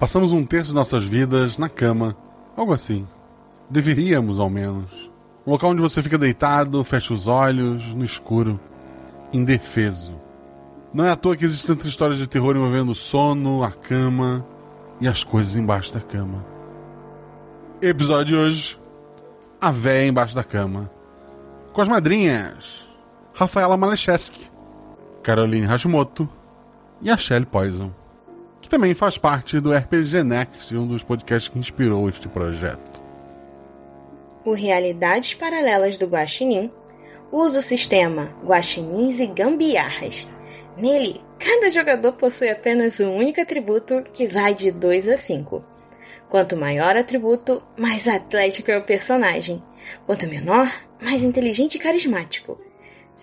Passamos um terço de nossas vidas na cama, algo assim. Deveríamos, ao menos. Um local onde você fica deitado, fecha os olhos, no escuro, indefeso. Não é à toa que existem tantas histórias de terror envolvendo o sono, a cama e as coisas embaixo da cama. Episódio de hoje: A véia embaixo da cama. Com as madrinhas: Rafaela Malecheski, Caroline Hashimoto e a Shelley Poison também faz parte do RPG Next, um dos podcasts que inspirou este projeto. O Realidades Paralelas do Guaxinim usa o sistema Guaxinins e Gambiarras. Nele, cada jogador possui apenas um único atributo que vai de 2 a 5. Quanto maior atributo, mais atlético é o personagem. Quanto menor, mais inteligente e carismático.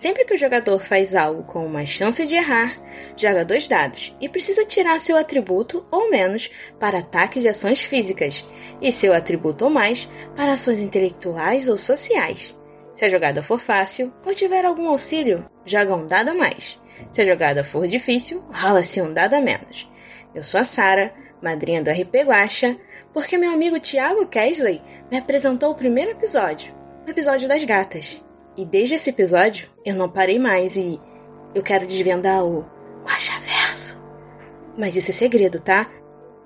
Sempre que o jogador faz algo com uma chance de errar, joga dois dados e precisa tirar seu atributo ou menos para ataques e ações físicas, e seu atributo ou mais para ações intelectuais ou sociais. Se a jogada for fácil ou tiver algum auxílio, joga um dado a mais. Se a jogada for difícil, rola-se um dado a menos. Eu sou a Sara, madrinha do RP Guacha, porque meu amigo Thiago Kesley me apresentou o primeiro episódio, o episódio das gatas. E desde esse episódio, eu não parei mais e eu quero desvendar o Guaxaverso. Mas isso é segredo, tá?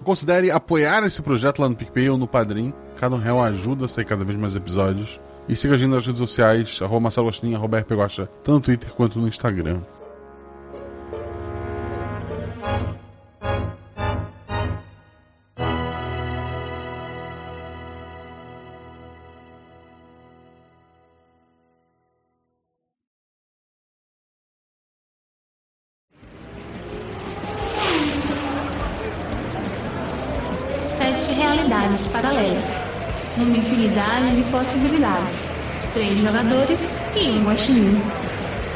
Considere apoiar esse projeto lá no PicPay ou no Padrim. Cada um real ajuda a sair cada vez mais episódios. E siga a gente nas redes sociais, arroba Marcelo Agostinho, arroba tanto no Twitter quanto no Instagram. Três jogadores e um guaxinim.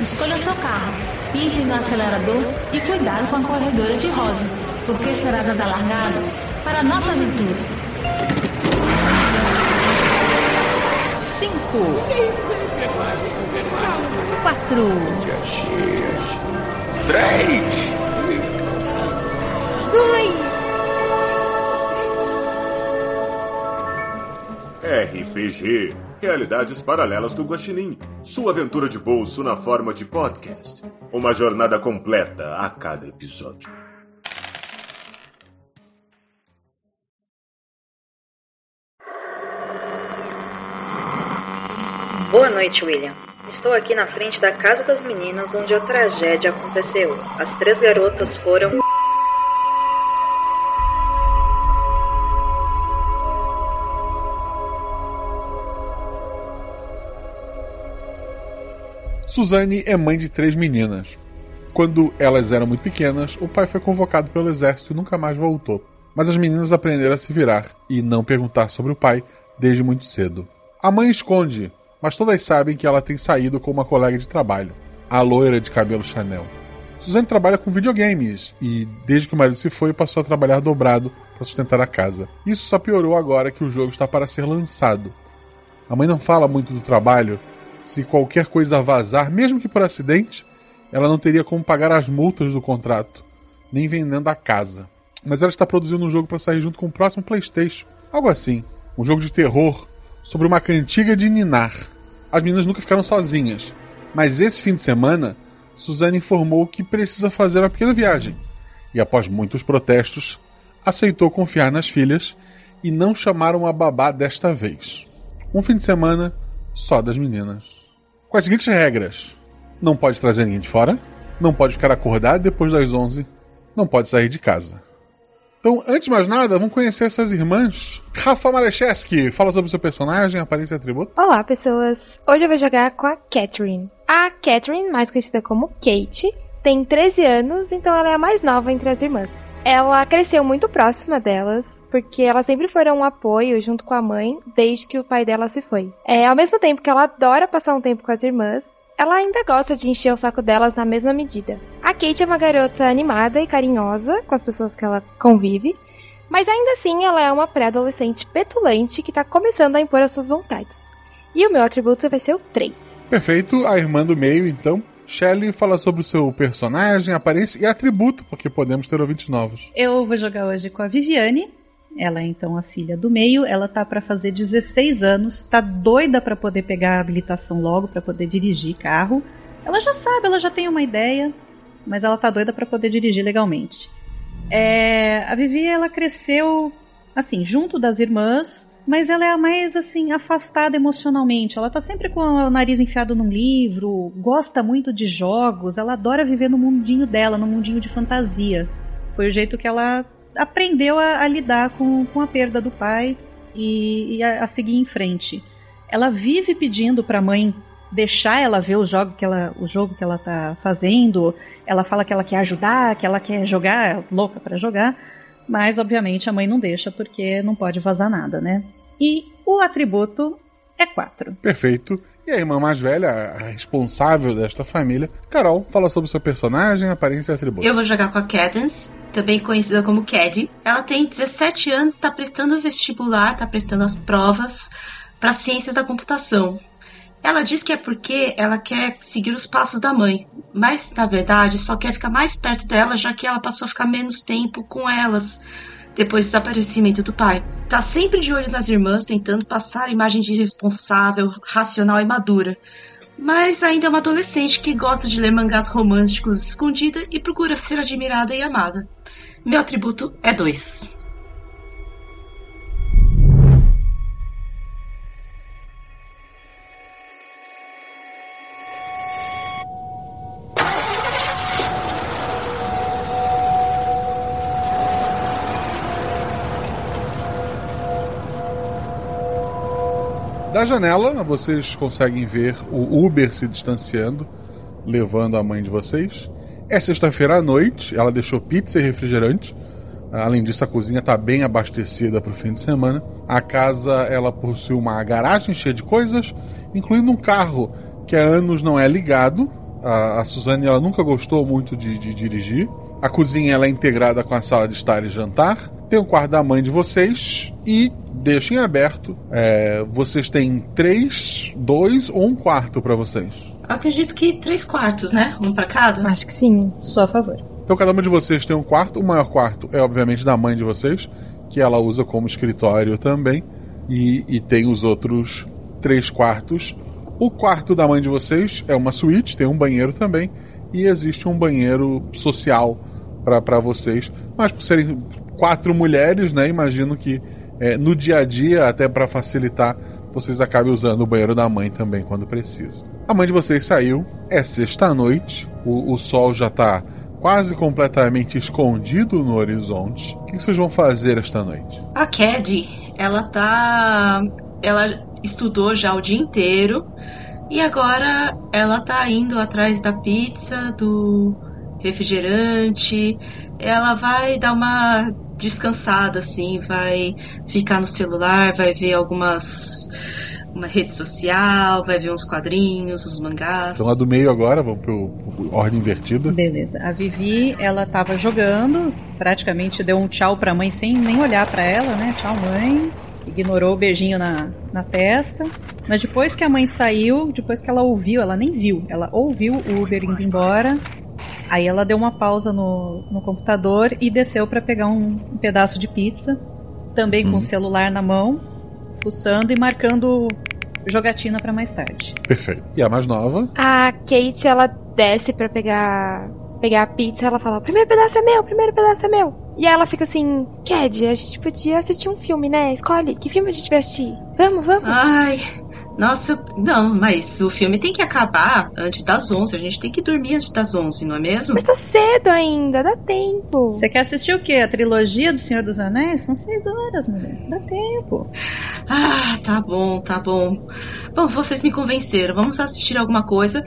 Escolha seu carro, pise no acelerador e cuidado com a corredora de rosa, porque será dada largada para a nossa aventura. Cinco. Quatro. RPG Realidades Paralelas do Guaxinim. Sua aventura de bolso na forma de podcast. Uma jornada completa a cada episódio. Boa noite, William. Estou aqui na frente da Casa das Meninas onde a tragédia aconteceu. As três garotas foram. Suzane é mãe de três meninas. Quando elas eram muito pequenas, o pai foi convocado pelo exército e nunca mais voltou. Mas as meninas aprenderam a se virar e não perguntar sobre o pai desde muito cedo. A mãe esconde, mas todas sabem que ela tem saído com uma colega de trabalho, a loira de cabelo Chanel. Suzane trabalha com videogames e, desde que o marido se foi, passou a trabalhar dobrado para sustentar a casa. Isso só piorou agora que o jogo está para ser lançado. A mãe não fala muito do trabalho. Se qualquer coisa vazar, mesmo que por acidente, ela não teria como pagar as multas do contrato, nem vendendo a casa. Mas ela está produzindo um jogo para sair junto com o próximo PlayStation. Algo assim. Um jogo de terror sobre uma cantiga de ninar. As meninas nunca ficaram sozinhas, mas esse fim de semana, Suzane informou que precisa fazer uma pequena viagem. E após muitos protestos, aceitou confiar nas filhas e não chamaram a babá desta vez. Um fim de semana só das meninas. Com as seguintes regras: não pode trazer ninguém de fora, não pode ficar acordado depois das 11, não pode sair de casa. Então, antes de mais nada, vamos conhecer essas irmãs. Rafa Malecheski, fala sobre seu personagem, aparência e atributo. Olá, pessoas! Hoje eu vou jogar com a Catherine. A Catherine, mais conhecida como Kate, tem 13 anos, então ela é a mais nova entre as irmãs. Ela cresceu muito próxima delas, porque elas sempre foram um apoio junto com a mãe desde que o pai dela se foi. É, ao mesmo tempo que ela adora passar um tempo com as irmãs, ela ainda gosta de encher o saco delas na mesma medida. A Kate é uma garota animada e carinhosa com as pessoas que ela convive, mas ainda assim ela é uma pré-adolescente petulante que tá começando a impor as suas vontades. E o meu atributo vai ser o 3. Perfeito, a irmã do meio, então. Shelley fala sobre o seu personagem, aparência e atributo, porque podemos ter ouvintes novos. Eu vou jogar hoje com a Viviane. Ela é então a filha do meio. Ela tá para fazer 16 anos, tá doida para poder pegar a habilitação logo, para poder dirigir carro. Ela já sabe, ela já tem uma ideia, mas ela tá doida para poder dirigir legalmente. É, a Vivi, ela cresceu assim, junto das irmãs, mas ela é a mais assim afastada emocionalmente. Ela tá sempre com o nariz enfiado num livro, gosta muito de jogos, ela adora viver no mundinho dela, no mundinho de fantasia. Foi o jeito que ela aprendeu a, a lidar com, com a perda do pai e, e a, a, seguir em frente. Ela vive pedindo para a mãe deixar ela ver o jogo que ela, o jogo que ela tá fazendo. Ela fala que ela quer ajudar, que ela quer jogar, louca para jogar. Mas, obviamente, a mãe não deixa porque não pode vazar nada, né? E o atributo é 4. Perfeito. E a irmã mais velha, a responsável desta família, Carol, fala sobre seu personagem, aparência e atributo. Eu vou jogar com a Cadence, também conhecida como Cad. Ela tem 17 anos, está prestando vestibular, está prestando as provas para ciências da computação. Ela diz que é porque ela quer seguir os passos da mãe, mas na verdade só quer ficar mais perto dela, já que ela passou a ficar menos tempo com elas depois do desaparecimento do pai. Tá sempre de olho nas irmãs, tentando passar a imagem de responsável, racional e madura. Mas ainda é uma adolescente que gosta de ler mangás românticos escondida e procura ser admirada e amada. Meu atributo é dois. Da janela, vocês conseguem ver o Uber se distanciando, levando a mãe de vocês. É sexta-feira à noite, ela deixou pizza e refrigerante. Além disso, a cozinha está bem abastecida para o fim de semana. A casa ela possui uma garagem cheia de coisas, incluindo um carro que há anos não é ligado. A, a Suzane ela nunca gostou muito de, de dirigir. A cozinha ela é integrada com a sala de estar e jantar. Tem o quarto da mãe de vocês e deixa em aberto. É, vocês têm três, dois ou um quarto para vocês? Acredito que três quartos, né? Um para cada? Acho que sim. Só a favor. Então cada uma de vocês tem um quarto. O maior quarto é obviamente da mãe de vocês, que ela usa como escritório também. E, e tem os outros três quartos. O quarto da mãe de vocês é uma suíte, tem um banheiro também. E existe um banheiro social para vocês. Mas por serem quatro mulheres, né? Imagino que é, no dia a dia, até para facilitar, vocês acabem usando o banheiro da mãe também quando precisa. A mãe de vocês saiu, é sexta-noite, o, o sol já está quase completamente escondido no horizonte. O que vocês vão fazer esta noite? A Cad, ela tá. Ela estudou já o dia inteiro e agora ela tá indo atrás da pizza, do refrigerante. Ela vai dar uma descansada, assim, vai ficar no celular, vai ver algumas. uma rede social, vai ver uns quadrinhos, os mangás. Então lá do meio agora, vamos pro, pro ordem invertida. Beleza. A Vivi, ela tava jogando, praticamente deu um tchau pra mãe sem nem olhar para ela, né? Tchau, mãe. Ignorou o beijinho na, na testa. Mas depois que a mãe saiu, depois que ela ouviu, ela nem viu, ela ouviu o Uber indo embora, Aí ela deu uma pausa no, no computador e desceu para pegar um, um, pedaço de pizza, também com o uhum. celular na mão, fuçando e marcando jogatina para mais tarde. Perfeito. E a mais nova? A Kate, ela desce para pegar pegar a pizza, ela fala: "O primeiro pedaço é meu, o primeiro pedaço é meu". E aí ela fica assim: "Cad, a gente podia assistir um filme, né? Escolhe que filme a gente vai assistir. Vamos, vamos". Ai, nossa, não, mas o filme tem que acabar antes das 11. A gente tem que dormir antes das 11, não é mesmo? Mas tá cedo ainda, dá tempo. Você quer assistir o quê? A trilogia do Senhor dos Anéis? São seis horas, mulher. Dá tempo. Ah, tá bom, tá bom. Bom, vocês me convenceram. Vamos assistir alguma coisa,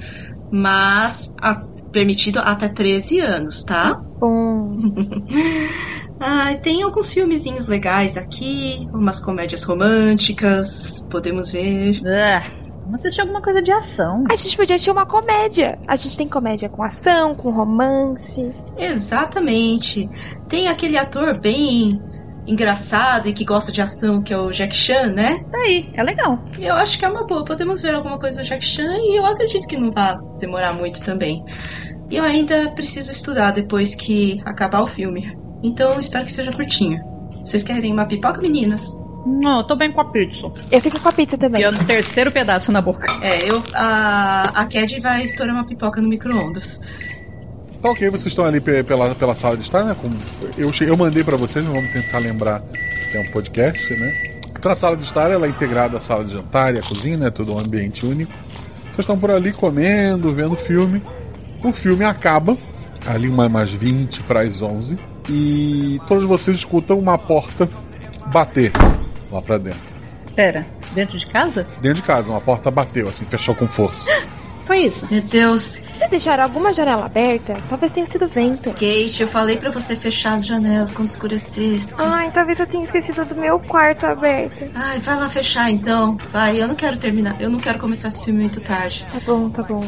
mas a, permitido até 13 anos, tá? Bom. ah, tem alguns filmezinhos legais aqui, umas comédias românticas, podemos ver. Ah, vamos assistir alguma coisa de ação. A gente podia assistir uma comédia. A gente tem comédia com ação, com romance. Exatamente. Tem aquele ator bem engraçado e que gosta de ação, que é o Jack Chan, né? Tá aí, é legal. Eu acho que é uma boa. Podemos ver alguma coisa do Jack Chan e eu acredito que não vai demorar muito também. E eu ainda preciso estudar depois que acabar o filme. Então espero que seja curtinho. Vocês querem uma pipoca, meninas? Não, eu tô bem com a pizza. Eu fico com a pizza também. E eu no terceiro pedaço na boca. É, eu. A, a Cad vai estourar uma pipoca no micro-ondas. Tá ok, vocês estão ali pela, pela sala de estar, né? Com, eu, eu mandei para vocês, vamos tentar lembrar que é um podcast, né? Então a sala de estar ela é integrada à sala de jantar e à cozinha, né? Tudo um ambiente único. Vocês estão por ali comendo, vendo filme. O filme acaba, ali umas 20 para as 11, e todos vocês escutam uma porta bater lá para dentro. Pera, dentro de casa? Dentro de casa, uma porta bateu, assim, fechou com força. Foi isso. Meu Deus. Se deixar alguma janela aberta, talvez tenha sido vento. Kate, eu falei para você fechar as janelas quando escurecesse. Ai, talvez eu tenha esquecido do meu quarto aberto. Ai, vai lá fechar então. Vai, eu não quero terminar. Eu não quero começar esse filme muito tarde. Tá bom, tá bom.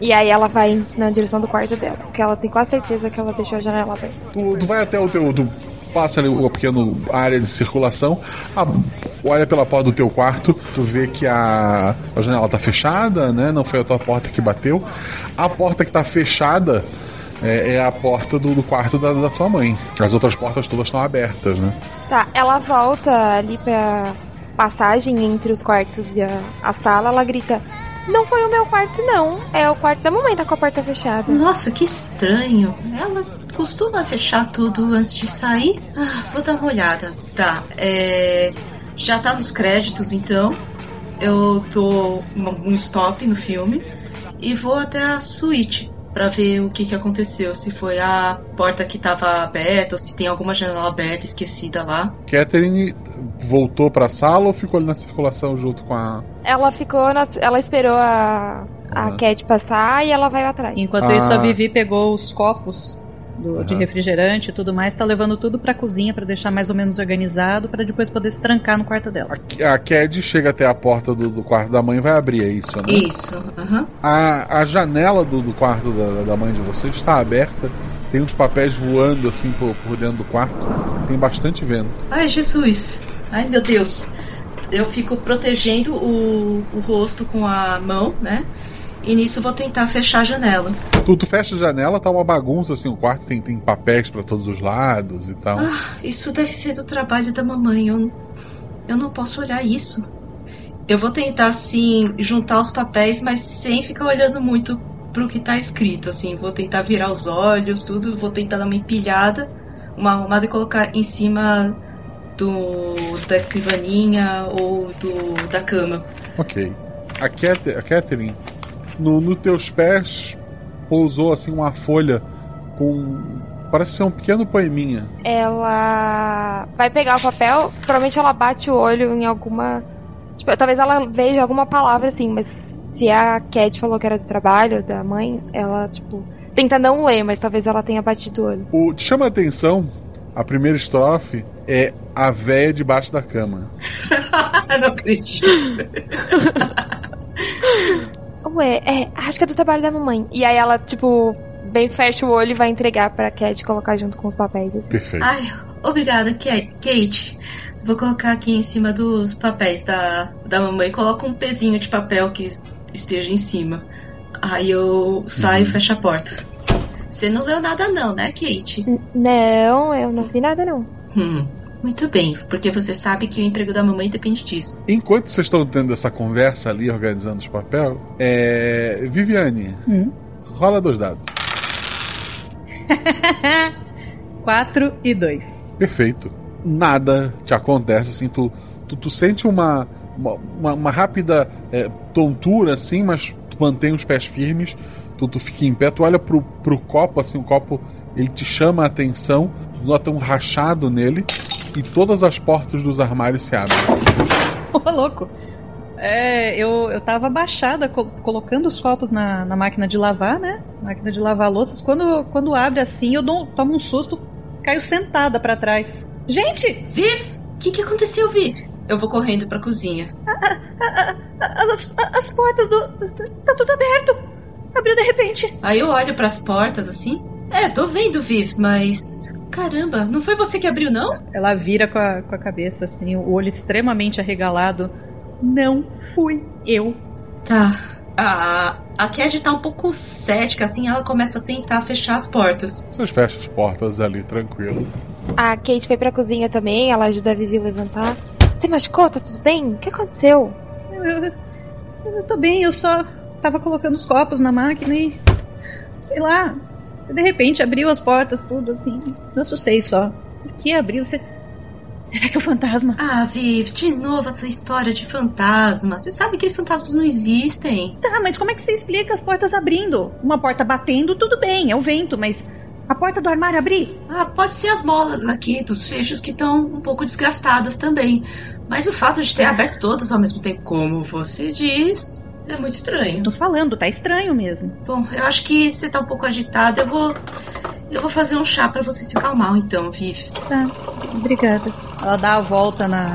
E aí ela vai na direção do quarto dela, porque ela tem quase certeza que ela deixou a janela aberta. Tu, tu vai até o teu. Tu passa ali uma pequena área de circulação, a, olha pela porta do teu quarto, tu vê que a, a janela tá fechada, né? Não foi a tua porta que bateu. A porta que tá fechada é, é a porta do, do quarto da, da, tua mãe. As outras portas todas estão abertas, né? Tá, ela volta ali pra passagem entre os quartos e a, a sala, ela grita. Não foi o meu quarto, não. É o quarto da mamãe, tá com a porta fechada. Nossa, que estranho. Ela costuma fechar tudo antes de sair? Ah, vou dar uma olhada. Tá, é. Já tá nos créditos então. Eu dou um stop no filme e vou até a suíte para ver o que, que aconteceu. Se foi a porta que estava aberta ou se tem alguma janela aberta esquecida lá. Catherine voltou para a sala ou ficou ali na circulação junto com a. Ela ficou, na, ela esperou a, a uhum. Cat passar e ela vai atrás. Enquanto ah. isso, a Vivi pegou os copos do, uhum. de refrigerante e tudo mais, tá levando tudo pra cozinha para deixar mais ou menos organizado, para depois poder se trancar no quarto dela. A, a Cad chega até a porta do, do, quarto da mãe e vai abrir, é isso, né? Isso, uhum. a, a janela do, do quarto da, da mãe de vocês está aberta, tem uns papéis voando assim por, por dentro do quarto, tem bastante vento. Ai, Jesus! Ai, meu Deus! Eu fico protegendo o, o rosto com a mão, né? E nisso vou tentar fechar a janela. Tu, tu fecha a janela, tá uma bagunça assim, o quarto tem, tem papéis para todos os lados e tal. Ah, isso deve ser do trabalho da mamãe. Eu, eu não posso olhar isso. Eu vou tentar, assim, juntar os papéis, mas sem ficar olhando muito pro que tá escrito, assim. Vou tentar virar os olhos, tudo. Vou tentar dar uma empilhada, uma arrumada e colocar em cima do da escrivaninha ou do da cama. Ok. A, Cat, a Catherine no, no teus pés pousou assim uma folha com parece ser um pequeno poeminha. Ela vai pegar o papel, provavelmente ela bate o olho em alguma tipo, talvez ela veja alguma palavra assim, mas se a Cat falou que era do trabalho da mãe, ela tipo tenta não ler, mas talvez ela tenha batido o olho. O te chama a atenção a primeira estrofe é a véia debaixo da cama. não acredito. Ué, é, acho que é do trabalho da mamãe. E aí ela, tipo, bem fecha o olho e vai entregar pra Cat colocar junto com os papéis, assim. Perfeito. Ai, obrigada, Kate. Vou colocar aqui em cima dos papéis da, da mamãe. Coloca um pezinho de papel que esteja em cima. Aí eu saio uhum. e fecho a porta. Você não leu nada não, né, Kate? N não, eu não vi nada não. Hum. Muito bem, porque você sabe que o emprego da mamãe depende disso. Enquanto vocês estão tendo essa conversa ali, organizando os papéis, é... Viviane, hum? rola dois dados. Quatro e dois. Perfeito. Nada te acontece, assim, tu, tu, tu sente uma, uma, uma rápida é, tontura, assim, mas tu mantém os pés firmes, tu, tu fica em pé, tu olha pro, pro copo, assim, o copo ele te chama a atenção, nota um rachado nele, e todas as portas dos armários se abrem. Ô, louco. É, eu, eu tava abaixada, co colocando os copos na, na máquina de lavar, né? Máquina de lavar louças. Quando, quando abre assim, eu dou, tomo um susto, caio sentada para trás. Gente! Viv! O que, que aconteceu, Viv? Eu vou correndo pra cozinha. As, as portas do. Tá tudo aberto! Abriu de repente. Aí eu olho para as portas assim. É, tô vendo, Viv, mas. Caramba, não foi você que abriu, não? Ela vira com a, com a cabeça assim, o olho extremamente arregalado. Não fui eu. Tá. A, a Cad tá um pouco cética, assim, ela começa a tentar fechar as portas. Vocês fecham as portas ali, tranquilo. A Kate foi pra cozinha também, ela ajuda a Vivi a levantar. Você machucou? Tá tudo bem? O que aconteceu? Eu, eu, eu tô bem, eu só tava colocando os copos na máquina e. Sei lá. De repente abriu as portas, tudo assim. Eu assustei só. Por que abriu? Você. Será que é o fantasma? Ah, Viv, de novo essa história de fantasma. Você sabe que fantasmas não existem. Tá, mas como é que você explica as portas abrindo? Uma porta batendo, tudo bem, é o vento, mas a porta do armário abrir? Ah, pode ser as molas aqui dos fechos que estão um pouco desgastadas também. Mas o fato de ter aberto todas ao mesmo tempo, como você diz, é muito estranho. Tô falando, tá estranho mesmo. Bom, eu acho que você tá um pouco agitada. Eu vou. Eu vou fazer um chá para você se acalmar, então, Viv. Tá, obrigada. Ela dá a volta na,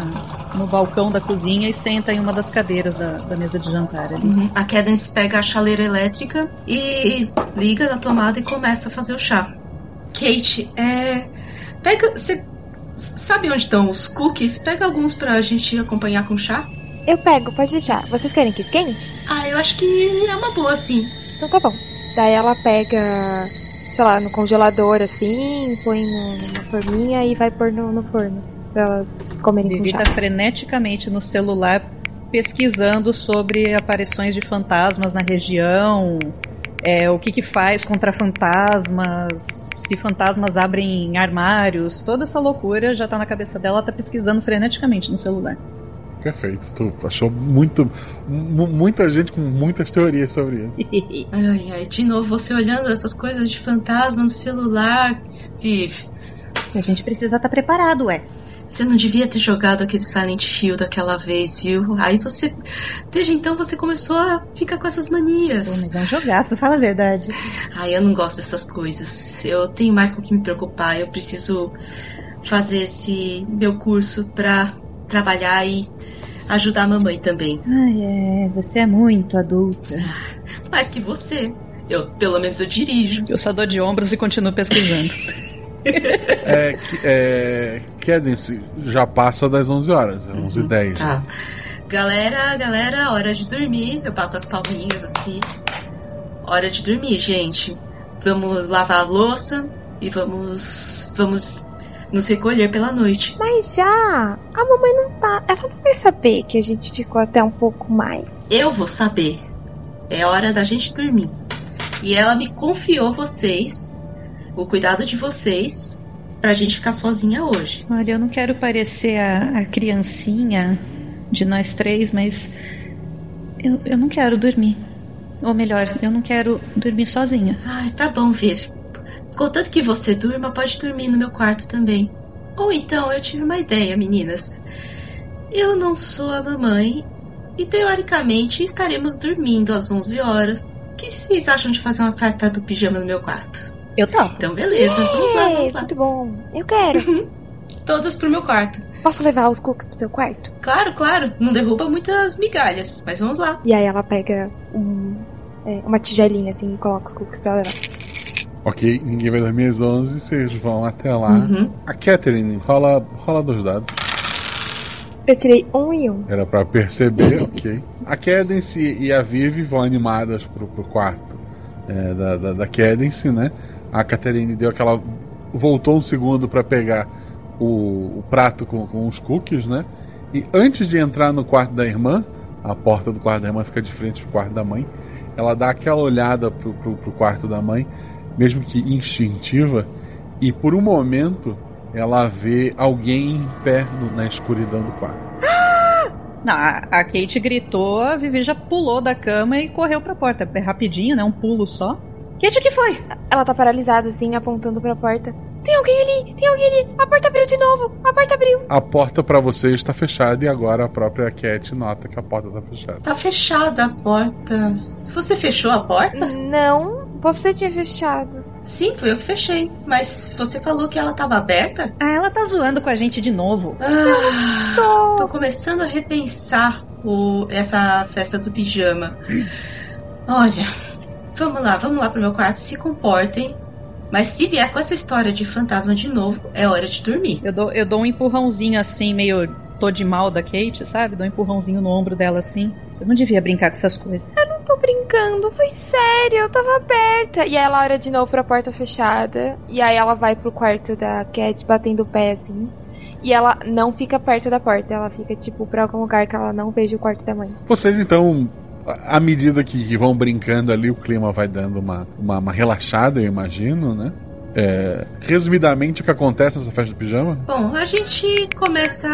no balcão da cozinha e senta em uma das cadeiras da, da mesa de jantar ali. Uhum. A Cadence pega a chaleira elétrica e liga na tomada e começa a fazer o chá. Kate, é. Pega. Você sabe onde estão os cookies? Pega alguns pra gente acompanhar com chá. Eu pego, pode deixar. Vocês querem que esquente? Ah, eu acho que é uma boa, sim. Então tá bom. Daí ela pega, sei lá, no congelador assim, põe numa forminha e vai pôr no, no forno. Pra elas comerem Vivi com chá. tá freneticamente no celular pesquisando sobre aparições de fantasmas na região, é, o que que faz contra fantasmas, se fantasmas abrem armários, toda essa loucura já tá na cabeça dela, ela tá pesquisando freneticamente no celular. Perfeito. Tu achou muito, mu- muita gente com muitas teorias sobre isso. Ai, ai, de novo você olhando essas coisas de fantasma no celular. Viv, A gente precisa estar preparado, ué. Você não devia ter jogado aquele Silent Hill daquela vez, viu? Aí você. Desde então você começou a ficar com essas Pô, manias. mas é um jogaço, fala a verdade. Ai, eu não gosto dessas coisas. Eu tenho mais com o que me preocupar. Eu preciso fazer esse meu curso pra trabalhar e ajudar a mamãe também. Ai, é, você é muito adulta. Mais que você. Eu, pelo menos eu dirijo. Eu só dou de ombros e continuo pesquisando. É, que- é, Cadence já passa das 11 horas, é 11 h 10 Tá. Galera, galera, hora de dormir. Eu bato as palminhas assim. Hora de dormir, gente. Vamos lavar a louça e vamos. Vamos nos recolher pela noite. Mas já, a mamãe não tá. Ela não vai saber que a gente ficou até um pouco mais. Eu vou saber. É hora da gente dormir. E ela me confiou vocês, o cuidado de vocês, pra gente ficar sozinha hoje. Olha, eu não quero parecer a, a criancinha de nós três, mas eu, eu não quero dormir. Ou melhor, eu não quero dormir sozinha. Ai, tá bom, Viv. Contanto que você durma, pode dormir no meu quarto também. Ou então, eu tive uma ideia, meninas. Eu não sou a mamãe e teoricamente estaremos dormindo às 11 horas. O que vocês acham de fazer uma festa do pijama no meu quarto? Eu topo. Então, beleza, vamos lá, vamos lá. muito bom. Eu quero. Todas pro meu quarto. Posso levar os cookies pro seu quarto? Claro, claro, não derruba muitas migalhas, mas vamos lá. E aí ela pega um, é, uma tigelinha assim e coloca os cookies pra levar. Ok, ninguém vai dormir às 11, vocês vão até lá. Uhum. A Catherine, rola, rola dos dados. Eu tirei um e um. Era pra perceber, ok. A Cadence e a Vivi vão animadas pro, pro quarto é, da, da, da Cadence, né? A Catherine deu aquela. voltou um segundo pra pegar o, o prato com, com os cookies, né? E antes de entrar no quarto da irmã, a porta do quarto da irmã fica de frente pro quarto da mãe. Ela dá aquela olhada pro, pro, pro quarto da mãe, mesmo que instintiva, e por um momento ela vê alguém em pé no- na escuridão do quarto. Não, a, a Kate gritou, a Vivi já pulou da cama e correu pra porta. É rapidinho, né? Um pulo só. Kate, o que foi? Ela tá paralisada assim, apontando pra porta. Tem alguém ali! Tem alguém ali! A porta abriu de novo! A porta abriu! a porta para vocês está fechada e agora a própria Cat nota que a porta está fechada. Tá fechada a porta. Você fechou a porta? Não, você tinha fechado. Sim, foi eu que fechei. Mas você falou que ela tava aberta? Ah, ela tá zoando com a gente de novo. Ah, Tô. tô começando a repensar o, essa festa do pijama. Olha, vamos lá, vamos lá pro meu quarto, se comportem. Mas se vier com essa história de fantasma de novo, é hora de dormir. Eu dou, eu dou um empurrãozinho assim, meio tô de mal da Kate, sabe? Dou um empurrãozinho no ombro dela assim. Você não devia brincar com essas coisas. Eu não tô brincando, foi sério, eu tava aberta. E aí ela olha de novo pra porta fechada. E aí ela vai pro quarto da Cat batendo o pé assim. E ela não fica perto da porta, ela fica tipo pra algum lugar que ela não veja o quarto da mãe. Vocês então, à medida que, vão brincando ali, o clima vai dando uma, uma, uma relaxada, eu imagino, né? É, resumidamente, o que acontece nessa festa do pijama? Bom, a gente começa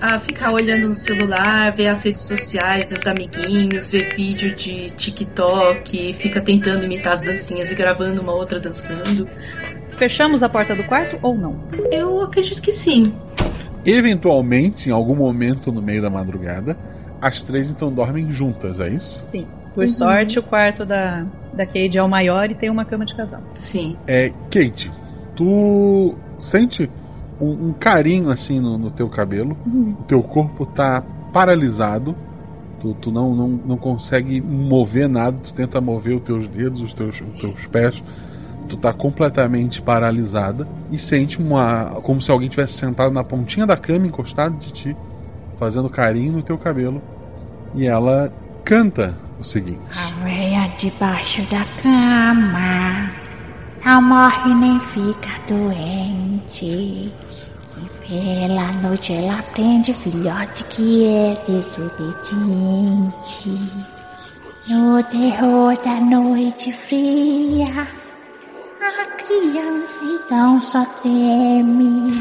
a ficar olhando no celular, ver as redes sociais, os amiguinhos, ver vídeo de TikTok, fica tentando imitar as dancinhas e gravando uma outra dançando. Fechamos a porta do quarto ou não? Eu acredito que sim. Eventualmente, em algum momento no meio da madrugada, as três então dormem juntas, é isso? Sim. Por sorte, o quarto da, da Cade é o maior e tem uma cama de casal. Sim. É, Kate, tu sente um, um carinho assim no, no teu cabelo, o teu corpo tá paralisado, tu, tu não, não, não consegue mover nada, tu tenta mover os teus dedos, os teus, os teus pés, tu tá completamente paralisada e sente uma. como se alguém tivesse sentado na pontinha da cama, encostado de ti, fazendo carinho no teu cabelo. E ela canta o seguinte. A véia debaixo da cama não morre nem fica doente. E pela noite ela prende filhote que é desobediente. No terror da noite fria, a criança então só treme.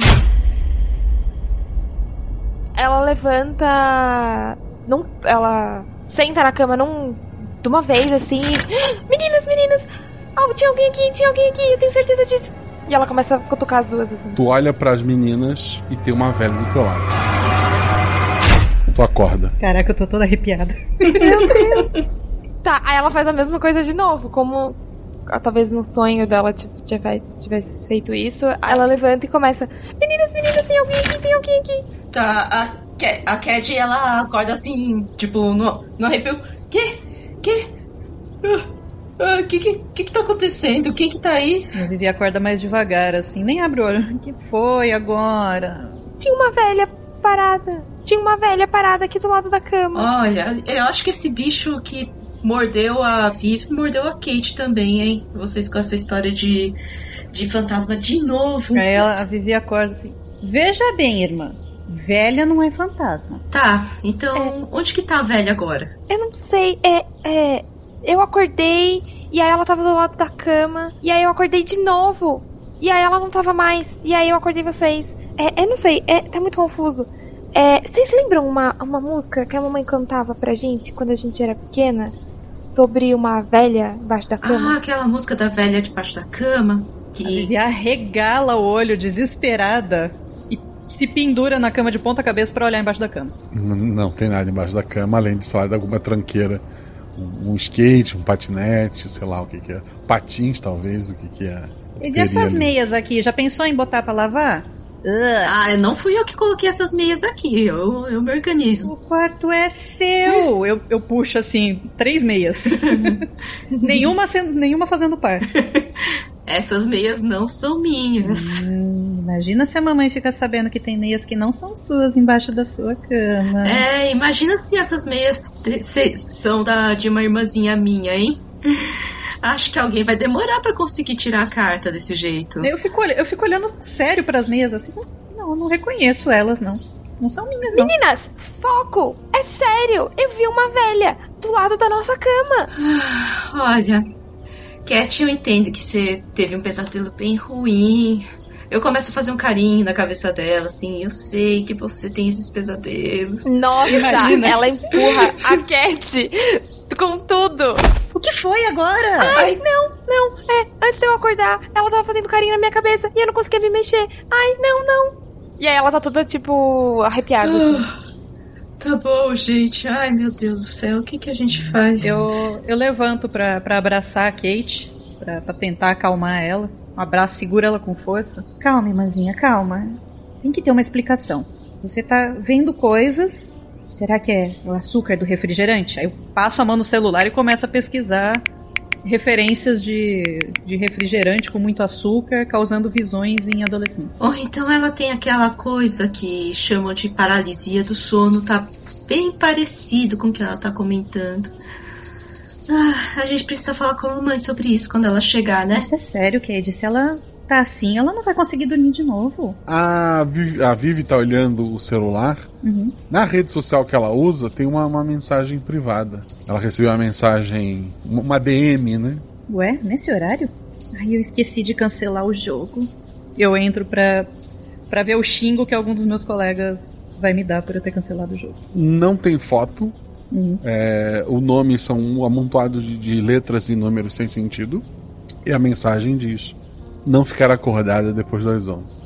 Ela levanta. Não, ela senta na cama num, de uma vez assim. Meninas, meninas! Oh, tinha alguém aqui, tinha alguém aqui, eu tenho certeza disso. E ela começa a cutucar as duas assim. Tu olha pras meninas e tem uma velha do teu lado. Tu acorda. Caraca, eu tô toda arrepiada. Meu Deus! Tá, aí ela faz a mesma coisa de novo, como ah, talvez no sonho dela tivesse feito isso. Aí ela levanta e começa: Meninas, meninas, tem alguém aqui, tem alguém aqui. Tá, a, a Cad, ela acorda assim, tipo, no, no arrepio. Que? Que? O que, que, que que tá acontecendo? Quem que tá aí? Eu Vivi acorda mais devagar, assim, nem abre o olho. O que foi agora? Tinha uma velha parada. Tinha uma velha parada aqui do lado da cama. Olha, eu acho que esse bicho que mordeu a Viv mordeu a Kate também, hein? Vocês com essa história de, de fantasma de novo. Aí ela, a Vivi acorda assim. Veja bem, irmã. Velha não é fantasma. Tá, então onde que tá a velha agora? Eu não sei, é. é eu acordei e aí ela tava do lado da cama. E aí eu acordei de novo. E aí ela não tava mais. E aí eu acordei vocês. É, eu não sei, é, tá muito confuso. É, vocês lembram uma, uma música que a mamãe cantava pra gente quando a gente era pequena? Sobre uma velha embaixo da cama? Ah, aquela música da velha debaixo da cama. A Que. Arregala o olho, desesperada, se pendura na cama de ponta cabeça pra olhar embaixo da cama. N- Não tem nada embaixo da cama, além de, sei lá, de alguma tranqueira. Um, um skate, um patinete, sei lá o que, que é. Patins, talvez, o que, que é. E de essas ali. meias aqui, já pensou em botar pra lavar? Ugh. Ah, não fui eu que coloquei essas meias aqui. Eu, eu me organizo. O quarto é seu! Eu, eu puxo assim, três meias. nenhuma, sendo- nenhuma fazendo par. Essas meias não são minhas. Hum, imagina se a mamãe fica sabendo que tem meias que não são suas embaixo da sua cama. É, imagina se essas meias se- são da, de uma irmãzinha minha, hein? Acho que alguém vai demorar pra conseguir tirar a carta desse jeito. Eu fico, eu fico olhando sério pras meias assim. Não, eu não reconheço elas, não. Não são minhas, não. Meninas, foco! É sério! Eu vi uma velha do lado da nossa cama. Olha, Cat, eu entendo que você teve um pesadelo bem ruim. Eu começo a fazer um carinho na cabeça dela, assim. Eu sei que você tem esses pesadelos. Nossa, Imagina. ela empurra a Cat com tudo. O que foi agora? Ai, não, não. É, antes de eu acordar, ela tava fazendo carinho na minha cabeça e eu não conseguia me mexer. Ai, não, não. E aí ela tá toda, tipo, arrepiada, assim. Tá bom, gente. Ai, meu Deus do céu, o que, que a gente faz? Eu, eu levanto pra, pra abraçar a Kate, pra, pra tentar acalmar ela. Um abraço, segura ela com força. Calma, irmãzinha, calma. Tem que ter uma explicação. Você tá vendo coisas. Será que é o açúcar do refrigerante? Aí eu passo a mão no celular e começo a pesquisar referências de, de refrigerante com muito açúcar, causando visões em adolescentes. Ou então ela tem aquela coisa que chamam de paralisia do sono, tá bem parecido com o que ela tá comentando. Ah, a gente precisa falar com a mamãe sobre isso quando ela chegar, né? Isso é sério, Cade. Se ela tá assim, ela não vai conseguir dormir de novo. A Vivi, a Vivi tá olhando o celular. Uhum. Na rede social que ela usa, tem uma, uma mensagem privada. Ela recebeu uma mensagem, uma DM, né? Ué, nesse horário? Ai, eu esqueci de cancelar o jogo. Eu entro pra, pra ver o xingo que algum dos meus colegas vai me dar por eu ter cancelado o jogo. Não tem foto. Uhum. É, o nome são um amontoado de, de letras e números sem sentido. E a mensagem diz: Não ficar acordada depois das 11.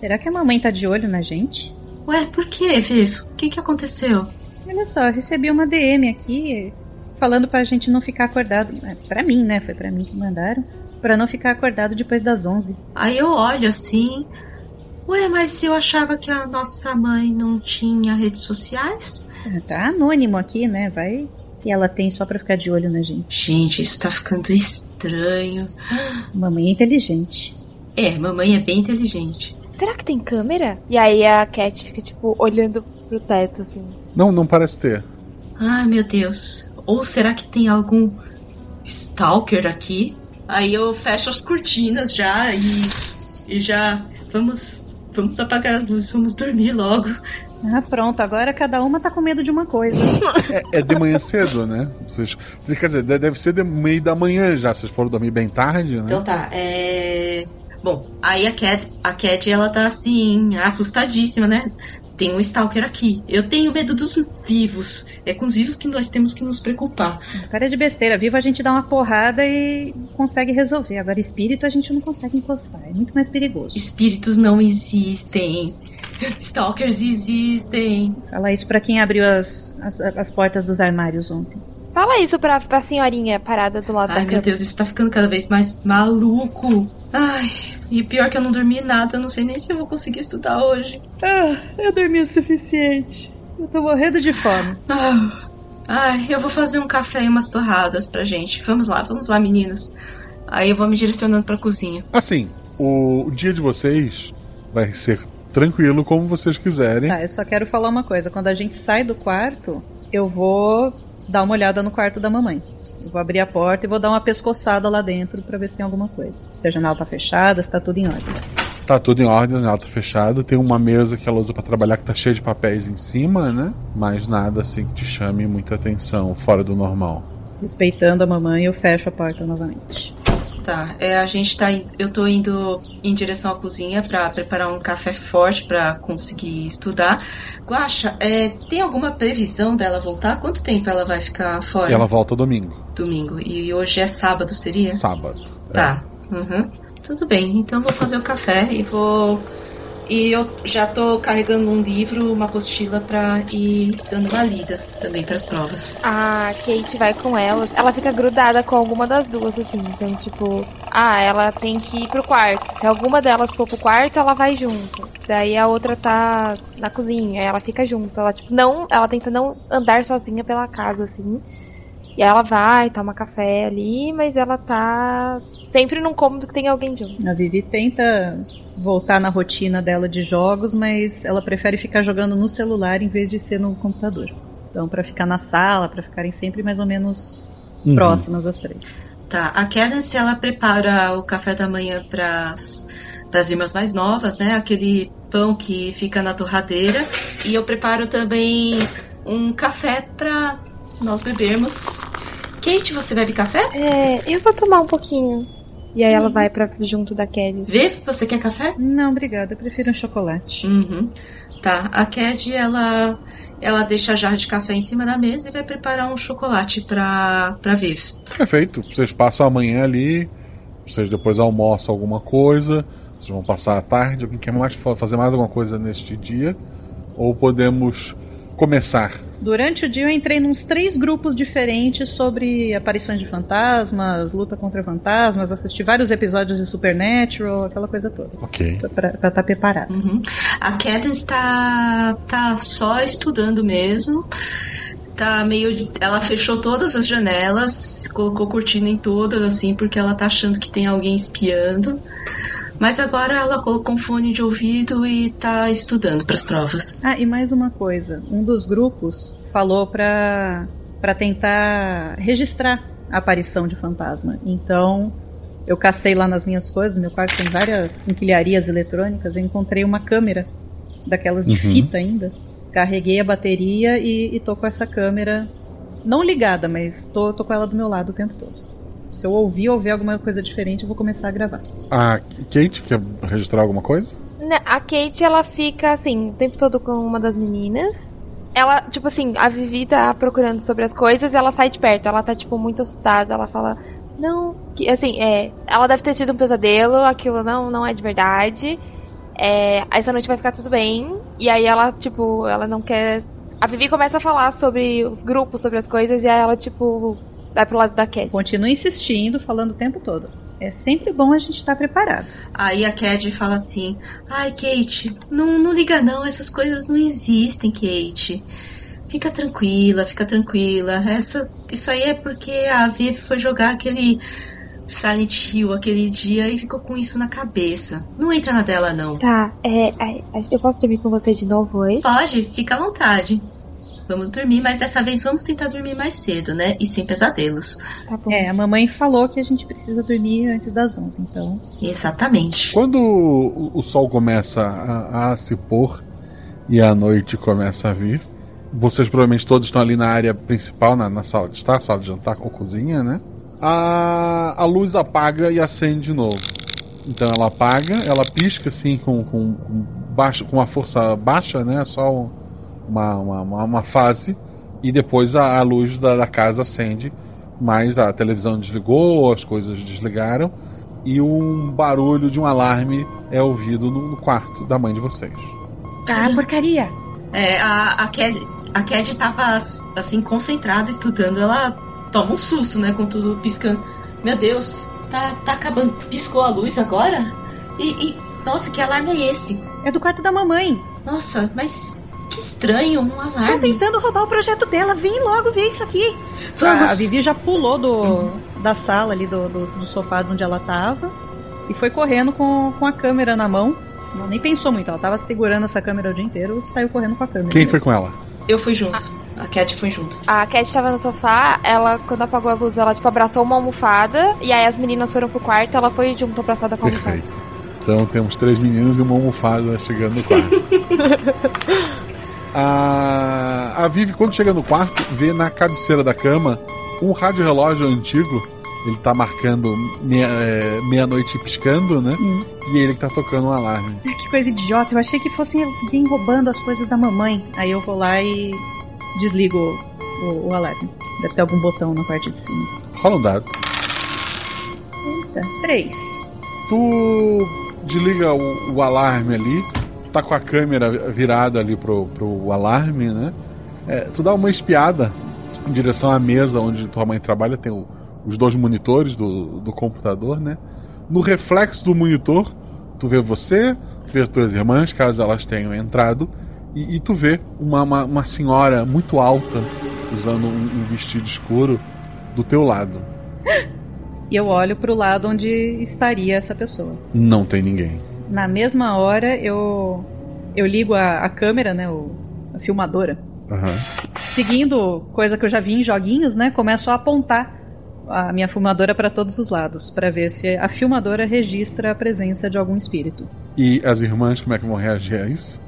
Será que a mamãe tá de olho na gente? Ué, por que, Vivo? O que, que aconteceu? Olha só, eu recebi uma DM aqui falando pra gente não ficar acordado. É, pra mim, né? Foi pra mim que mandaram. Pra não ficar acordado depois das 11. Aí eu olho assim. Ué, mas eu achava que a nossa mãe não tinha redes sociais? Ah, Tá anônimo aqui, né? Vai que ela tem só pra ficar de olho na gente. Gente, isso tá ficando estranho. Mamãe é inteligente. É, mamãe é bem inteligente. Será que tem câmera? E aí a Cat fica, tipo, olhando pro teto, assim. Não, não parece ter. Ai, meu Deus. Ou será que tem algum stalker aqui? Aí eu fecho as cortinas já e, e já vamos vamos apagar as luzes, vamos dormir logo. Ah, pronto, agora cada uma tá com medo de uma coisa. É, é de manhã cedo, né? Vocês, quer dizer, de- deve ser de meio da manhã já. Vocês foram dormir bem tarde, né? Então tá, é. Bom, aí a Cat, a Cat ela tá assim, assustadíssima, né? Tem um Stalker aqui. Eu tenho medo dos vivos. É com os vivos que nós temos que nos preocupar. Cara de besteira, vivo a gente dá uma porrada e consegue resolver. Agora, espírito a gente não consegue encostar. É muito mais perigoso. Espíritos não existem. Stalkers existem. Fala isso pra quem abriu as, as, as portas dos armários ontem. Fala isso pra, pra senhorinha parada do lado Ai, da meu cama. Deus, isso tá ficando cada vez mais maluco. Ai, e pior que eu não dormi nada, eu não sei nem se eu vou conseguir estudar hoje. Ah, eu dormi o suficiente. Eu tô morrendo de fome. Ah, ai, eu vou fazer um café e umas torradas pra gente. Vamos lá, vamos lá, meninas. Aí eu vou me direcionando pra cozinha. Assim, o, o dia de vocês vai ser tranquilo como vocês quiserem. Tá, eu só quero falar uma coisa. Quando a gente sai do quarto, eu vou dar uma olhada no quarto da mamãe. Eu vou abrir a porta e vou dar uma pescoçada lá dentro pra ver se tem alguma coisa. Se a janela tá fechada, se tá tudo em ordem. Tá tudo em ordem, ela tá fechada. Tem uma mesa que ela usa pra trabalhar que tá cheia de papéis em cima, né? Mas nada assim que te chame muita atenção, fora do normal. Respeitando a mamãe, eu fecho a porta novamente. Tá, é, a gente tá. Eu tô indo em direção à cozinha pra preparar um café forte pra conseguir estudar. Guaxa, é, tem alguma previsão dela voltar? Quanto tempo ela vai ficar fora? Ela volta domingo, Domingo. E hoje é sábado, seria? sábado. Tá. Uhum. Tudo bem, então vou fazer o café e vou. E eu já tô carregando um livro, uma apostila pra ir dando uma lida também pras provas. A Kate vai com elas. Ela fica grudada com alguma das duas, assim. Então, tipo, ah, ela tem que ir pro quarto. Se alguma delas for pro quarto, ela vai junto. Daí a outra tá na cozinha, ela fica junto. Ela, tipo, não. Ela tenta não andar sozinha pela casa, assim. E aí ela vai, toma café ali, mas ela tá sempre num cômodo que tem alguém junto. A Vivi tenta voltar na rotina dela de jogos, mas ela prefere ficar jogando no celular em vez de ser no computador. Então, pra ficar na sala, pra ficarem sempre mais ou menos Uhum. próximas as três. Tá, a Cadence ela prepara o café da manhã pras das irmãs mais novas, né? Aquele pão que fica na torradeira. E eu preparo também um café pra nós bebermos. Kate, você bebe café? É, eu vou tomar um pouquinho. E aí ela vai pra junto da Kelly. Vê, você quer café? Não, obrigada. Eu prefiro um chocolate. Uhum. Tá, a Cad, ela, ela deixa a jarra de café em cima da mesa e vai preparar um chocolate pra, pra Viv. Perfeito. Vocês passam a manhã ali, vocês depois almoçam alguma coisa, Vocês vão passar a tarde? Alguém quer mais fa- fazer mais alguma coisa neste dia? Ou podemos começar? Durante o dia eu entrei nos três grupos diferentes sobre aparições de fantasmas, luta contra fantasmas, assisti vários episódios de Supernatural, aquela coisa toda. Ok. Pra estar preparado. Uhum. A Cadence tá, tá só estudando mesmo. Tá meio. Ela fechou todas as janelas, colocou cortina em todas, assim, porque ela tá achando que tem alguém espiando. Mas agora ela colocou um fone de ouvido e tá estudando pras provas. Ah, e mais uma coisa. Um dos grupos falou pra, pra tentar registrar a aparição de fantasma. Então, eu cacei lá nas minhas coisas, meu quarto tem várias empilharias eletrônicas, eu encontrei uma câmera daquelas de Uhum. fita ainda. Carreguei a bateria e, e tô com essa câmera não ligada, mas tô, tô com ela do meu lado o tempo todo. Se eu ouvir ou ver alguma coisa diferente, eu vou começar a gravar. A Kate quer registrar alguma coisa? Né, A Kate, ela fica assim, o tempo todo com uma das meninas. Ela, tipo assim, a Vivi tá procurando sobre as coisas e ela sai de perto. Ela tá, tipo, muito assustada. Ela fala, não, que, assim, é. Ela deve ter tido um pesadelo, aquilo não, não é de verdade. É, essa noite vai ficar tudo bem. E aí ela, tipo, ela não quer. A Vivi começa a falar sobre os grupos, sobre as coisas, e aí ela, tipo, vai pro lado da Cat. Continua insistindo, falando o tempo todo. É sempre bom a gente estar preparado. Aí a Cad fala assim: Ai, Kate, não, não liga não, essas coisas não existem, Kate. Fica tranquila, fica tranquila. Essa, isso aí é porque a Vivi foi jogar aquele Silent Hill aquele dia e ficou com isso na cabeça. Não entra na dela, não. Tá, é, é, eu posso dormir com você de novo hoje? Pode, fica à vontade. Vamos dormir, mas dessa vez vamos tentar dormir mais cedo, né? E sem pesadelos. Tá bom. É, a mamãe falou que a gente precisa dormir antes das 11, então. Exatamente. Quando o, o sol começa a, a se pôr e a noite começa a vir, vocês provavelmente todos estão ali na área principal, na, na sala de estar, sala de jantar ou cozinha, né? A, a luz apaga e acende de novo. Então ela apaga, ela pisca assim com, com, com, baixo, com uma força baixa, né? Só um- uma, uma, uma, uma fase. E depois a, a luz da, da casa acende, mas a televisão desligou, as coisas desligaram e um barulho de um alarme é ouvido no, no quarto da mãe de vocês. Ah, porcaria! É, a, a, Cad, a Cad tava assim, concentrada, estudando. Ela toma um susto, né? Com tudo piscando. Meu Deus, tá, tá acabando. Piscou a luz agora? E, e, nossa, que alarme é esse? É do quarto da mamãe. Nossa, mas que estranho, um alarme. tentando roubar o projeto dela. Vem logo ver isso aqui. Vamos. A Vivi já pulou do, da sala ali, do, do, do sofá de onde ela tava. E foi correndo com, com a câmera na mão. Não, nem pensou muito, ela tava segurando essa câmera o dia inteiro e saiu correndo com a câmera. Quem foi com ela? Eu fui junto. A Cad foi junto. A Cat tava no sofá, ela, quando apagou a luz, ela, tipo, abraçou uma almofada, e aí as meninas foram pro quarto, ela foi junto abraçada com a almofada. Perfeito. Então temos três meninos e uma almofada chegando no quarto. a, a Vivi, quando chega no quarto, vê na cabeceira da cama um rádio relógio antigo. Ele tá marcando meia- é, meia-noite piscando, né? Hum. E ele que tá tocando um alarme. Que coisa idiota, eu achei que fosse alguém roubando as coisas da mamãe. Aí eu vou lá e desligo o, o alarme. Deve ter algum botão na parte de cima. Rola um dado. Eita, três. Tu desliga o, o alarme ali, tá com a câmera virada ali pro, pro alarme, né? É, tu dá uma espiada em direção à mesa onde tua mãe trabalha, tem o- os dois monitores do, do computador, né? No reflexo do monitor, tu vê você, tu vê tuas irmãs, caso elas tenham entrado, e, e tu vê uma, uma, uma senhora muito alta, usando um, um vestido escuro, do teu lado. E eu olho pro lado onde estaria essa pessoa. Não tem ninguém. Na mesma hora eu eu ligo a, a câmera, né, o, a filmadora. Aham. Seguindo coisa que eu já vi em joguinhos, né, começo a apontar a minha filmadora para todos os lados, para ver se a filmadora registra a presença de algum espírito. E as irmãs, como é que vão reagir a isso?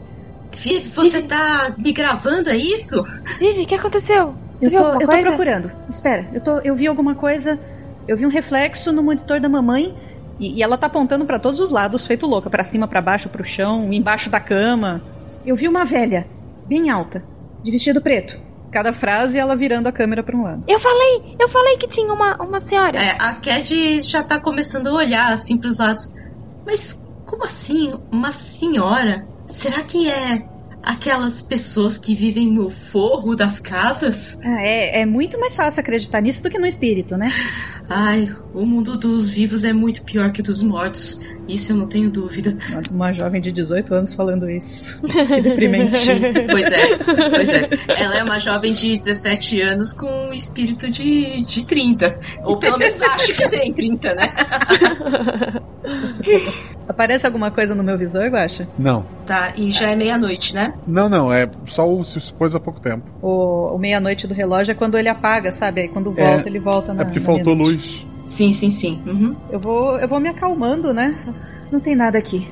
Vivi, você tá me gravando, é isso? Vivi, o que aconteceu? Você Eu viu tô, alguma eu tô coisa? procurando. Espera, eu, tô, eu vi alguma coisa. Eu vi um reflexo no monitor da mamãe. E, e ela tá apontando pra todos os lados, feito louca. pra cima, pra baixo, pro chão, embaixo da cama. Eu vi uma velha, bem alta, de vestido preto. Cada frase ela virando a câmera pra um lado. Eu falei, eu falei que tinha uma, uma senhora. É, a Cad já tá começando a olhar assim pros lados. Mas Como assim? Uma senhora? Será que é aquelas pessoas que vivem no forro das casas? Ah, é, é muito mais fácil acreditar nisso do que no espírito, né? Ai, o mundo dos vivos é muito pior que dos mortos. Isso eu não tenho dúvida. Uma jovem de 18 anos falando isso. Que deprimente. pois é, pois é. Ela é uma jovem de 17 anos com um espírito de, de 30. Ou pelo menos acho que tem 30, né? Aparece alguma coisa no meu visor, Guaxa? Não. Tá, e já é meia-noite, né? Não, não, é só o se pôs há pouco tempo. O, o meia-noite do relógio é quando ele apaga, sabe? Aí quando volta, É, ele volta na É porque na faltou luz. Sim, sim, sim. Uhum. Eu vou, eu vou me acalmando, né? Não tem nada aqui.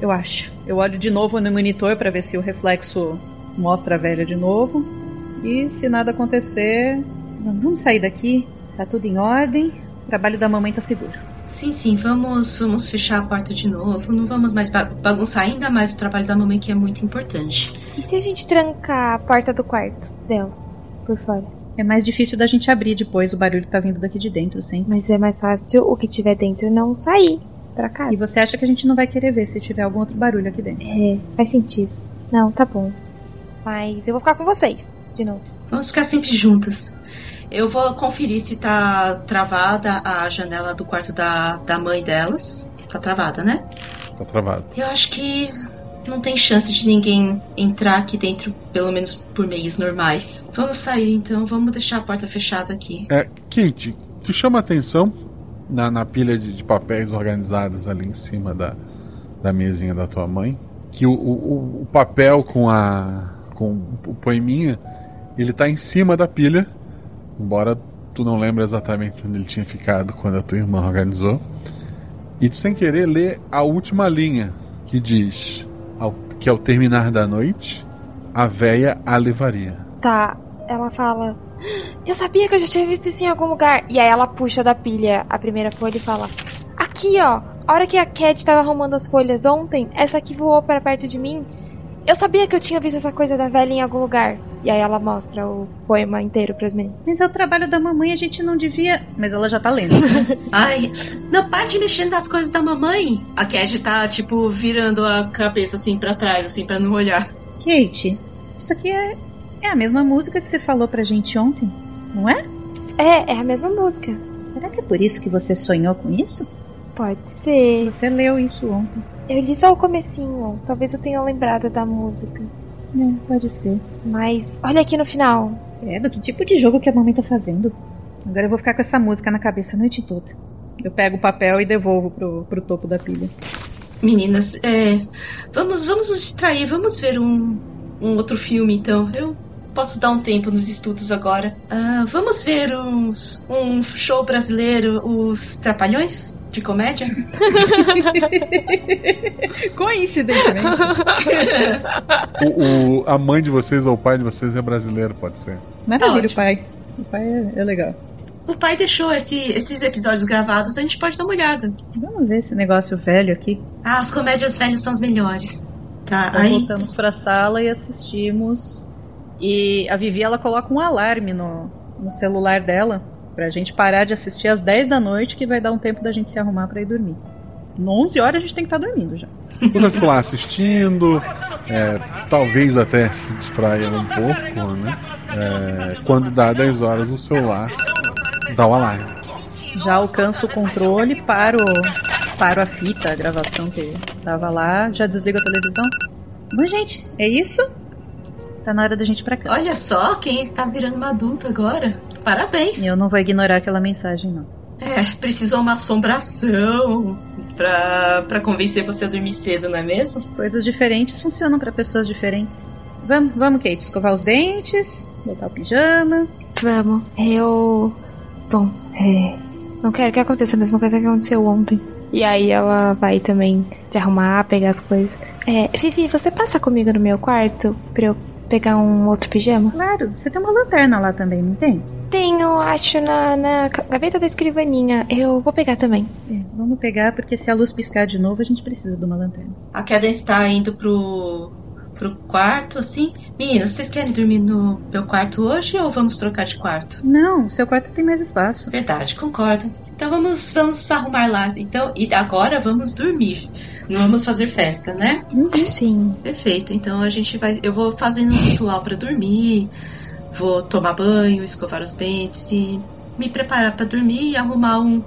Eu acho. Eu olho de novo no monitor pra ver se o reflexo mostra a velha de novo. E se nada acontecer, vamos sair daqui. Tá tudo em ordem. O trabalho da mamãe tá seguro. Sim, sim, vamos, vamos fechar a porta de novo. Não vamos mais ba- bagunçar ainda mais o trabalho da mamãe, que é muito importante. E se a gente trancar a porta do quarto dela por fora? É mais difícil da gente abrir depois, o barulho tá vindo daqui de dentro, sim. Mas é mais fácil o que tiver dentro não sair pra casa. E você acha que a gente não vai querer ver se tiver algum outro barulho aqui dentro? É, faz sentido. Não, tá bom. Mas eu vou ficar com vocês, de novo. Vamos ficar sempre juntas. Eu vou conferir se tá travada a janela do quarto da, da mãe delas. Tá travada, né? Tá travado. Eu acho que não tem chance de ninguém entrar aqui dentro, pelo menos por meios normais. Vamos sair então, vamos deixar a porta fechada aqui. É, Kate, te chama a atenção na, na pilha de, de papéis organizadas ali em cima da, da mesinha da tua mãe que o, o, o papel com a com o poeminha ele tá em cima da pilha, embora tu não lembre exatamente onde ele tinha ficado quando a tua irmã organizou. E tu sem querer lê a última linha que diz ao, que ao terminar da noite a véia a levaria. Tá, ela fala. Eu sabia que eu já tinha visto isso em algum lugar. E aí ela puxa da pilha a primeira folha e fala: Aqui, ó. A hora que a Cat tava arrumando as folhas ontem, essa aqui voou para perto de mim. Eu sabia que eu tinha visto essa coisa da velha em algum lugar. E aí ela mostra o poema inteiro pras meninas. Mas é o trabalho da mamãe, a gente não devia. Mas ela já tá lendo. Ai, não para de mexer nas coisas da mamãe. A Cat tá, tipo, virando a cabeça assim pra trás, assim, pra não olhar. Kate, isso aqui é, é a mesma música que você falou pra gente ontem, não é? É, é a mesma música. Será que é por isso que você sonhou com isso? Pode ser. Você leu isso ontem. Eu li só o comecinho. Talvez eu tenha lembrado da música. É, pode ser. Mas olha aqui no final. É, do que tipo de jogo que a mamãe tá fazendo? Agora eu vou ficar com essa música na cabeça a noite toda. Eu pego o papel e devolvo pro, pro topo da pilha. Meninas, é. Vamos, vamos nos distrair, vamos ver um, um outro filme então. Eu posso dar um tempo nos estudos agora. Ah, vamos ver uns, um show brasileiro, os Trapalhões de comédia? Coincidentemente. O, o- a mãe de vocês ou o pai de vocês é brasileiro, pode ser. Maravilha, ótimo. o pai. O pai é, é legal. O pai deixou esse- esses episódios gravados, a gente pode dar uma olhada. Vamos ver esse negócio velho aqui. Ah, as comédias velhas são as melhores. Tá, Então aí. voltamos pra sala e assistimos. E a Vivi ela coloca um alarme no, no celular dela pra gente parar de assistir às 10 da noite, que vai dar um tempo da gente se arrumar pra ir dormir. 11 horas a gente tem que estar dormindo já. Você ficou lá assistindo, é, talvez até se distraia um pouco, né? É, quando dá 10 horas, o celular dá o alarme. Já alcanço o controle, paro, paro a fita, a gravação que tava lá, já desligo a televisão. Bom, gente, é isso? Tá na hora da gente ir pra cá. Olha só quem está virando uma adulta agora. Parabéns. Eu não vou ignorar aquela mensagem, não. É, precisou uma assombração pra, pra convencer você a dormir cedo, não é mesmo? Coisas diferentes funcionam pra pessoas diferentes. Vamos, vamos, Kate, escovar os dentes, botar o pijama. Vamos. Eu. Bom, é. Não quero que aconteça a mesma coisa que aconteceu ontem. E aí ela vai também se arrumar, pegar as coisas. É, Vivi, você passa comigo no meu quarto pra eu pegar um outro pijama? Claro, você tem uma lanterna lá também, não tem? Tenho, acho, na, na gaveta da escrivaninha. Eu vou pegar também. É, vamos pegar, porque se a luz piscar de novo, a gente precisa de uma lanterna. A Cadence está indo pro, pro quarto, assim. Meninas, vocês querem dormir no meu quarto hoje ou vamos trocar de quarto? Não, seu quarto tem mais espaço. Verdade, concordo. Então vamos, vamos arrumar lá. Então, e agora vamos dormir. Não vamos fazer festa, né? Sim. Perfeito. Então a gente vai. Eu vou fazendo um ritual para dormir. Vou tomar banho, escovar os dentes e me preparar para dormir e arrumar um.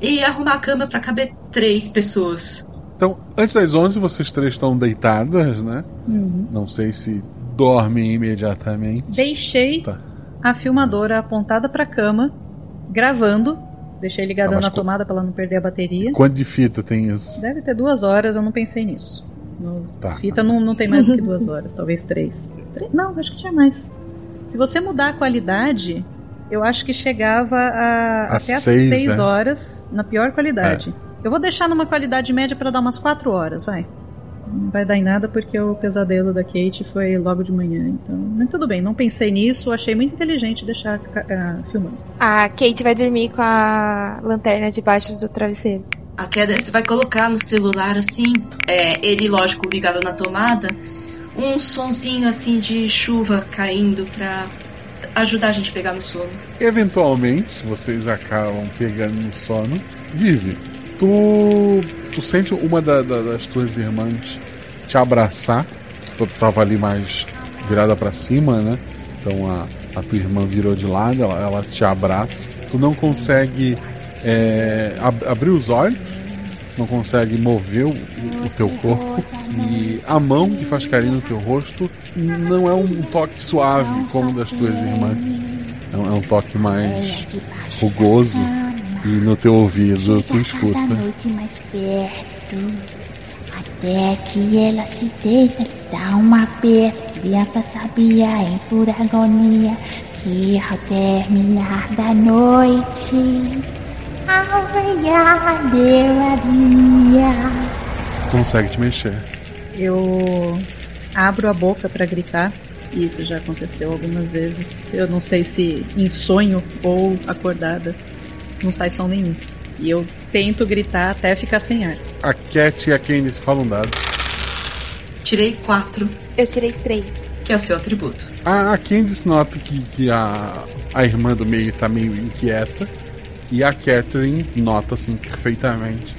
E arrumar a cama para caber três pessoas. Então, antes das 11, vocês três estão deitadas, né? Uhum. Não sei se dormem imediatamente. Deixei Tá. a filmadora apontada pra cama, gravando. Deixei ligada Ah, mas na tomada pra ela não perder a bateria. Quanto de fita tem isso? Deve ter duas horas, eu não pensei nisso. No Tá. fita não, não tem mais do que duas horas, talvez três. Não, acho que tinha mais. Se você mudar a qualidade, eu acho que chegava a, A até as seis, seis né? horas na pior qualidade. Eu vou deixar numa qualidade média pra dar umas quatro horas, vai. Não vai dar em nada porque o pesadelo da Kate foi logo de manhã, então. Mas tudo bem, não pensei nisso, achei muito inteligente deixar ah, filmando. A Kate vai dormir com a lanterna debaixo do travesseiro. A queda você vai colocar no celular assim, é, ele lógico ligado na tomada, um sonzinho assim de chuva caindo pra ajudar a gente a pegar no sono. Eventualmente, vocês acabam pegando no sono. Vive, tu, tu sente uma da- da- das tuas irmãs te abraçar. Tu tava ali mais virada pra cima, né? Então a, a tua irmã virou de lado, ela, ela te abraça. Tu não consegue é, ab- abrir os olhos, não consegue mover o, o- teu corpo. E a mão que faz carinho no teu rosto não é um toque suave como das tuas irmãs. É um, é um toque mais rugoso. E no teu ouvido tu escuta. Cada noite mais perto. Até que ela se deita, lhe dá um aperto. Criança sabia em pura agonia que ao terminar da noite, ao verdadeira Consegue te mexer. Eu abro a boca pra gritar. e Isso já aconteceu algumas vezes. Eu não sei se em sonho ou acordada. Não sai som nenhum. E eu tento gritar até ficar sem ar. A Cat e a Candice um dado. Tirei quatro, Eu tirei três. que é o seu atributo. A, a Candice nota que, que a, a irmã do meio tá meio inquieta. E a Catherine nota assim perfeitamente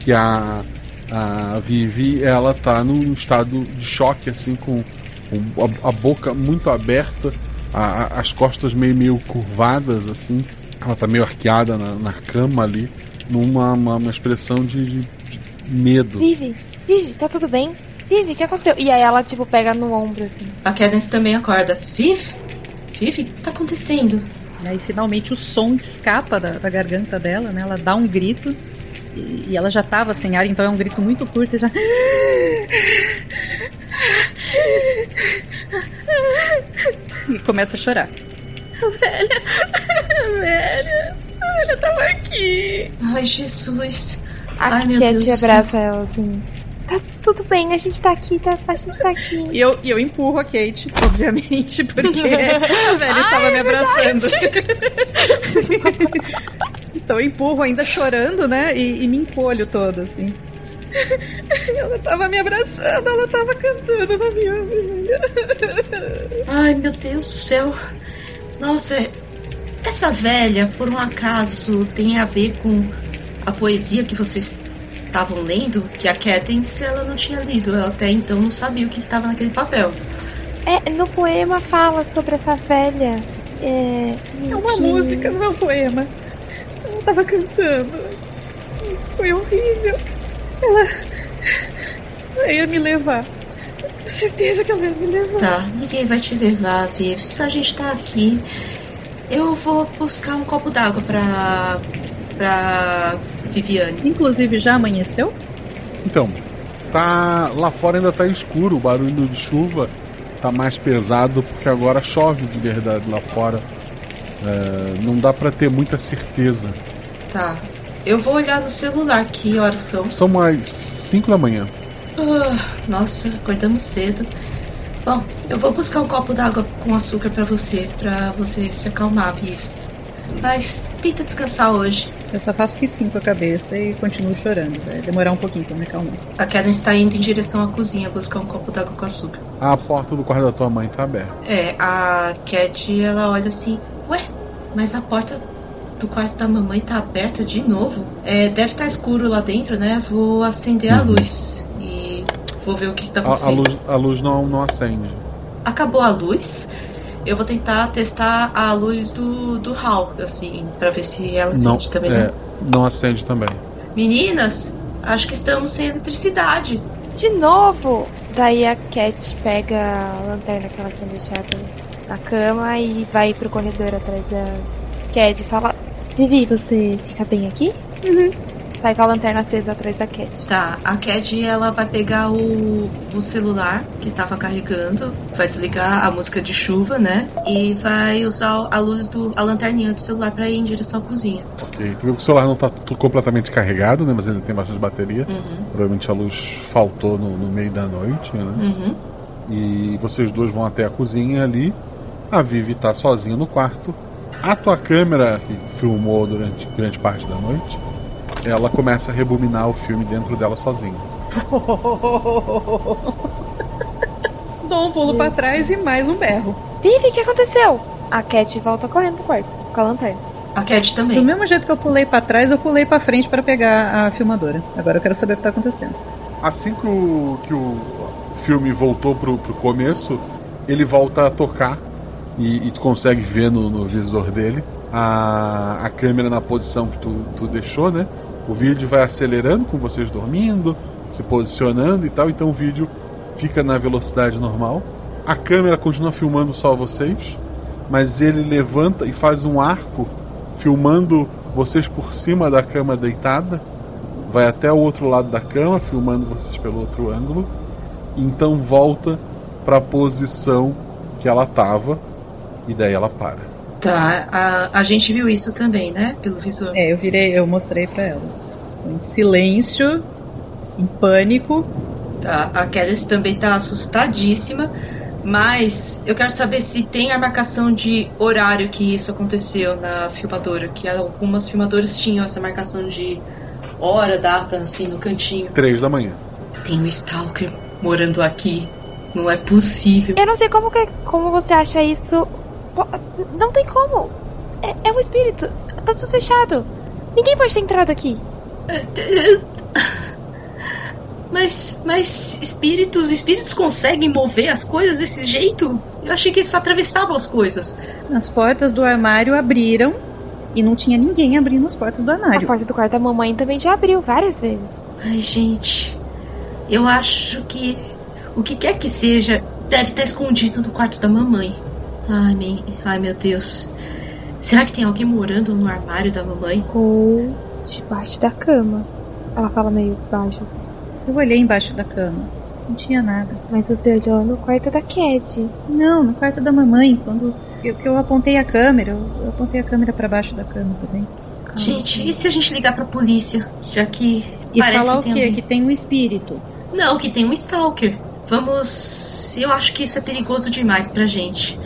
que a, a Vivi ela tá num estado de choque, assim, com, com a, a boca muito aberta, a- a- as costas meio, meio curvadas, assim. Ela tá meio arqueada na, na cama ali, numa uma, uma expressão de, de- de medo. Vive, Vive, tá tudo bem? Vive, o que aconteceu? E aí ela, tipo, pega no ombro, assim. A Cadence também acorda. Viv? Viv, o que tá acontecendo? E aí finalmente o som escapa da, da garganta dela, né? Ela dá um grito. E, e ela já tava sem ar, então é um grito muito curto e já. E começa a chorar. Velha, velha, a velha tava aqui. Ai, Jesus. A Ai, Cat abraça ela, assim. Tá tudo bem, a gente tá aqui, tá, a gente tá aqui. E eu, e eu empurro a Kate, obviamente, porque a velha estava me abraçando. então eu empurro ainda chorando, né? E, e me encolho toda, assim. Ela tava me abraçando, ela tava cantando na minha orelha. Ai, meu Deus do céu. Nossa, essa velha, por um acaso, tem a ver com a poesia que vocês estavam lendo? Que a Cadence, ela não tinha lido. Ela até então não sabia o que estava naquele papel. É, no poema fala sobre essa velha. É, É uma que- música, não é um poema. Ela tava cantando. Foi horrível. Ela. Ela ia me levar. Com certeza que ela ia me levar. Tá, ninguém vai te levar, Viv. Só a gente tá aqui. Eu vou buscar um copo d'água pra. pra. Viviane. Inclusive, já amanheceu? Então, tá lá fora ainda tá escuro, o barulho de chuva tá mais pesado porque agora chove de verdade lá fora. É, não dá pra ter muita certeza. Tá. Eu vou olhar no celular que horas são. São mais 5 da manhã. Ah, nossa, acordamos cedo. Bom, eu vou buscar um copo d'água com açúcar pra você, pra você se acalmar, Vives. Mas tenta descansar hoje. Eu só faço que sim com a cabeça e continuo chorando. Vai demorar um pouquinho pra me acalmar. A Karen está indo em direção à cozinha buscar um copo d'água com açúcar. A porta do quarto da tua mãe tá aberta. É, a Cat, ela olha assim, ué, mas a porta do quarto da mamãe tá aberta de novo? É, deve estar escuro lá dentro, né? Vou acender a luz e vou ver o que tá Uhum. A, a acontecendo. luz, a luz não, não acende. Acabou a luz. Eu vou tentar testar a luz do, do hall, assim, pra ver se ela Não, acende também. é, né? não acende também. Meninas, acho que estamos sem eletricidade. De novo! Daí a Cat pega a lanterna que ela tinha deixado na cama e vai pro corredor atrás da Cat e fala: Vivi, você fica bem aqui? Uhum. Sai com a lanterna acesa atrás da Cat. Tá, a Cad ela vai pegar o, o celular que tava carregando, vai desligar a música de chuva, né? E vai usar a luz do. a lanterninha do celular pra ir em direção à cozinha. Ok. Tu viu que o celular não tá completamente carregado, né? Mas ele tem bastante bateria. Uhum. Provavelmente a luz faltou no, no meio da noite, né? Uhum. E vocês dois vão até a cozinha ali. A Vivi tá sozinha no quarto. A tua câmera, que filmou durante grande parte da noite, ela começa a rebobinar o filme dentro dela sozinha. Dou um pulo pra trás e mais um berro. Vivi, o que aconteceu? A Cat volta correndo pro quarto com a lanterna. A Cat Do também. mesmo jeito que eu pulei pra trás, eu pulei pra frente pra pegar a filmadora. Agora eu quero saber o que tá acontecendo. Assim que o, que o filme voltou pro, pro começo, ele volta a tocar e, e tu consegue ver no, no visor dele a, a câmera na posição que tu, tu deixou, né? O vídeo vai acelerando com vocês dormindo, se posicionando e tal, então o vídeo fica na velocidade normal. A câmera continua filmando só vocês, mas ele levanta e faz um arco filmando vocês por cima da cama deitada vai até o outro lado da cama, filmando vocês pelo outro ângulo, então volta para a posição que ela tava, e daí ela para. Tá, a, a gente viu isso também, né? Pelo visor. É, eu virei, eu mostrei pra elas. Em silêncio, em pânico. Tá, a Kelly também tá assustadíssima. Mas eu quero saber se tem a marcação de horário que isso aconteceu na filmadora. Que algumas filmadoras tinham essa marcação de hora, data, assim, no cantinho. Três da manhã. Tem um Stalker morando aqui. Não é possível. Eu não sei como, que, como você acha isso. Não tem como. É, é um espírito. Tá tudo fechado. Ninguém pode ter entrado aqui. Mas, mas espíritos, espíritos conseguem mover as coisas desse jeito? Eu achei que eles só atravessavam as coisas. As portas do armário abriram e não tinha ninguém abrindo as portas do A armário. porta do quarto da mamãe também já abriu várias vezes. Ai, gente. Eu acho que o que quer que seja deve estar escondido no quarto da mamãe. Ai, meu, ai, meu Deus. Será que tem alguém morando no armário da mamãe? Ou debaixo da cama. Ela fala meio baixo assim. Eu olhei embaixo da cama. Não tinha nada. Mas você olhou no quarto da Cad. Não, no quarto da mamãe, quando eu, que eu apontei a câmera, eu, eu apontei a câmera pra baixo da cama também. Gente, e se a gente ligar pra polícia? Já que E parece falar o que tem quê? alguém. Que tem um espírito. Não, que tem um Stalker. Vamos. Eu acho que isso é perigoso demais pra gente.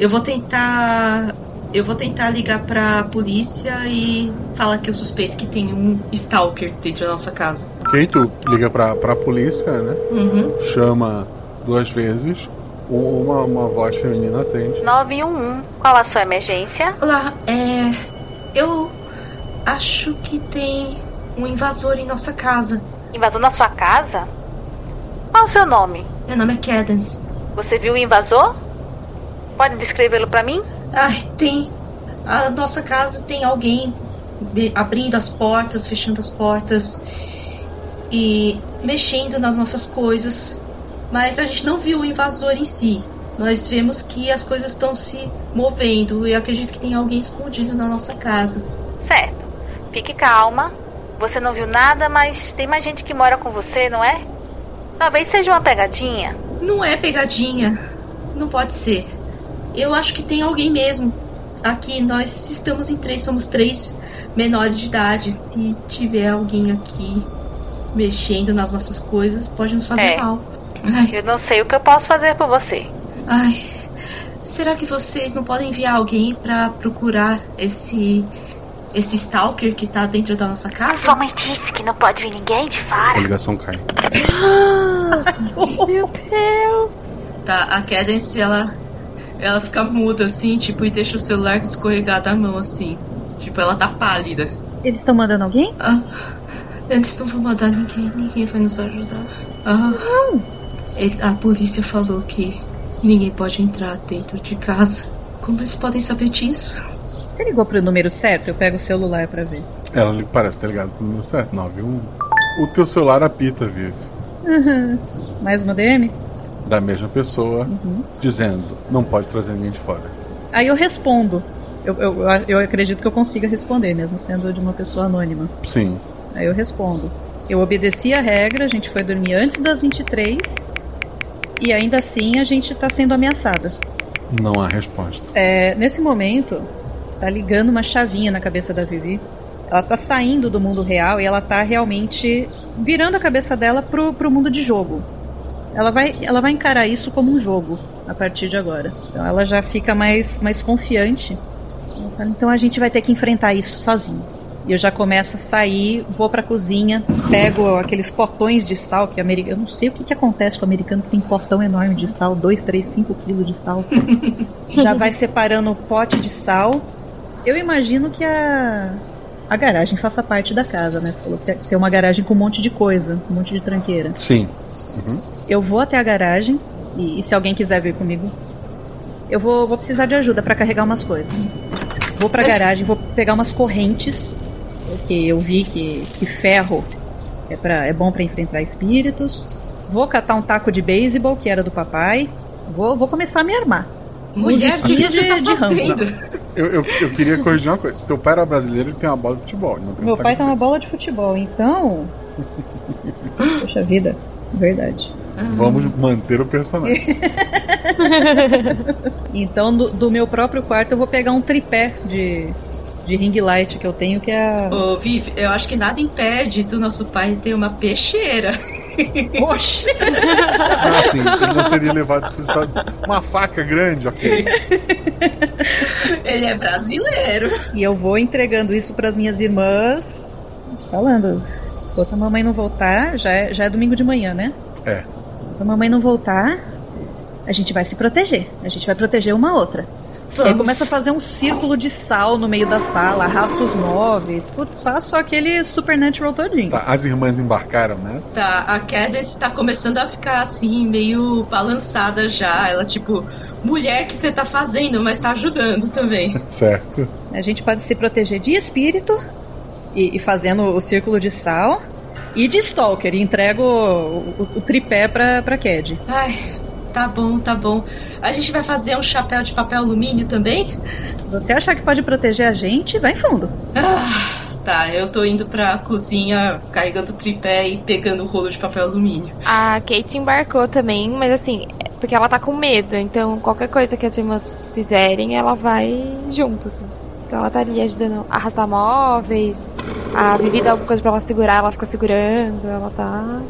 Eu vou tentar. Eu vou tentar ligar pra polícia e falar que eu suspeito que tem um Stalker dentro da nossa casa. Ok, tu liga pra, pra polícia, né? Uhum. Chama duas vezes, uma, uma voz feminina atende. 911. Qual a sua emergência? Olá, é. Eu acho que tem um invasor em nossa casa. Invasor na sua casa? Qual o seu nome? Meu nome é Cadence. Você viu o invasor? Pode descrevê-lo pra mim? Ai, tem. A nossa casa tem alguém abrindo as portas, fechando as portas e mexendo nas nossas coisas. Mas a gente não viu o invasor em si. Nós vemos que as coisas estão se movendo e eu acredito que tem alguém escondido na nossa casa. Certo. Fique calma. Você não viu nada, mas tem mais gente que mora com você, não é? Talvez seja uma pegadinha. Não é pegadinha. Não pode ser. Eu acho que tem alguém mesmo. Aqui nós estamos em três, somos três menores de idade. Se tiver alguém aqui mexendo nas nossas coisas, pode nos fazer É. mal. Ai, Eu não sei o que eu posso fazer por você. ai. Será que vocês não podem enviar alguém pra procurar esse esse stalker que tá dentro da nossa casa? Sua mãe disse que não pode vir ninguém de A fora. ligação cai. Meu Deus! Tá, a Cadence, ela, ela fica muda assim, tipo, e deixa o celular escorregar da mão assim. Tipo, ela tá pálida. Eles estão mandando alguém? Ah, eles não vão mandar ninguém, ninguém vai nos ajudar. Ah, ele- a polícia falou que ninguém pode entrar dentro de casa. Como eles podem saber disso? Você ligou pro número certo? Eu pego o celular pra ver. Ela parece ter ligado pro número certo, 91. O teu celular apita, Viv. Uhum. Mais uma DM? Da mesma pessoa, dizendo: não pode trazer ninguém de fora. Aí eu respondo. Eu, eu, eu acredito que eu consiga responder, mesmo sendo de uma pessoa anônima. Sim. Aí eu respondo. Eu obedeci a regra, a gente foi dormir antes das 23 e ainda assim a gente tá sendo ameaçada. Não há resposta. É, nesse momento, tá ligando uma chavinha na cabeça da Vivi. Ela tá saindo do mundo real e ela tá realmente virando a cabeça dela pro, pro mundo de jogo. Ela vai, ela vai encarar isso como um jogo a partir de agora. Então ela já fica mais, mais confiante. Então a gente vai ter que enfrentar isso sozinho. E eu já começo a sair, vou pra cozinha, pego aqueles potões de sal que americano. Eu não sei o que, que acontece com o americano que tem potão enorme de sal, 2, 3, 5 quilos de sal. já vai separando o pote de sal. Eu imagino que a, a garagem faça parte da casa, né? Você falou que tem uma garagem com um monte de coisa, um monte de tranqueira. Sim. Uhum. Eu vou até a garagem e, e se alguém quiser vir comigo, eu vou, vou precisar de ajuda pra carregar umas coisas. Vou pra garagem, vou pegar umas correntes, porque eu vi que, que ferro é, pra, é bom pra enfrentar espíritos. Vou catar um taco de beisebol que era do papai. Vou, vou começar a me armar. Mulher, o que você tá de, fazendo? Eu, eu, eu queria corrigir uma coisa. Se teu pai era brasileiro, ele tem uma bola de futebol. ele Não tem um Meu taco pai tem uma beisebol. bola de futebol, então. Poxa vida, verdade. Vamos manter o personagem. Então, do, do meu próprio quarto, eu vou pegar um tripé de, de ring light que eu tenho, que é. a- Ô, Viv, eu acho que nada impede do nosso pai ter uma peixeira. Oxi! Ah, assim, ele não teria levado isso para os Estados Unidos. Uma faca grande, ok. Ele é brasileiro. E eu vou entregando isso pras minhas irmãs, falando. Enquanto a mamãe não voltar, já é, já é domingo de manhã, né? É. Enquanto a mamãe não voltar, a gente vai se proteger. A gente vai proteger uma outra. E aí Vamos. começa a fazer um círculo de sal no meio da sala, arrasta os móveis. Putz, faço aquele supernatural todinho. Tá, as irmãs embarcaram nessa. Tá, a Cadence tá começando a ficar assim, meio balançada já. Ela, tipo, mulher que você tá fazendo, mas tá ajudando também. Certo. A gente pode se proteger de espírito e, e fazendo o círculo de sal. E de Stalker, e entrego o, o- o tripé pra, pra Cad. Ai, tá bom, tá bom. A gente vai fazer um chapéu de papel alumínio também? Se você achar que pode proteger a gente, vai fundo. Ah, tá, eu tô indo pra cozinha carregando o tripé e pegando o rolo de papel alumínio. A Kate embarcou também, mas assim, porque ela tá com medo, então qualquer coisa que as irmãs fizerem, ela vai junto, assim. Então ela tá ali ajudando a arrastar móveis, a Vivi dá alguma coisa pra ela segurar, ela fica segurando, ela tá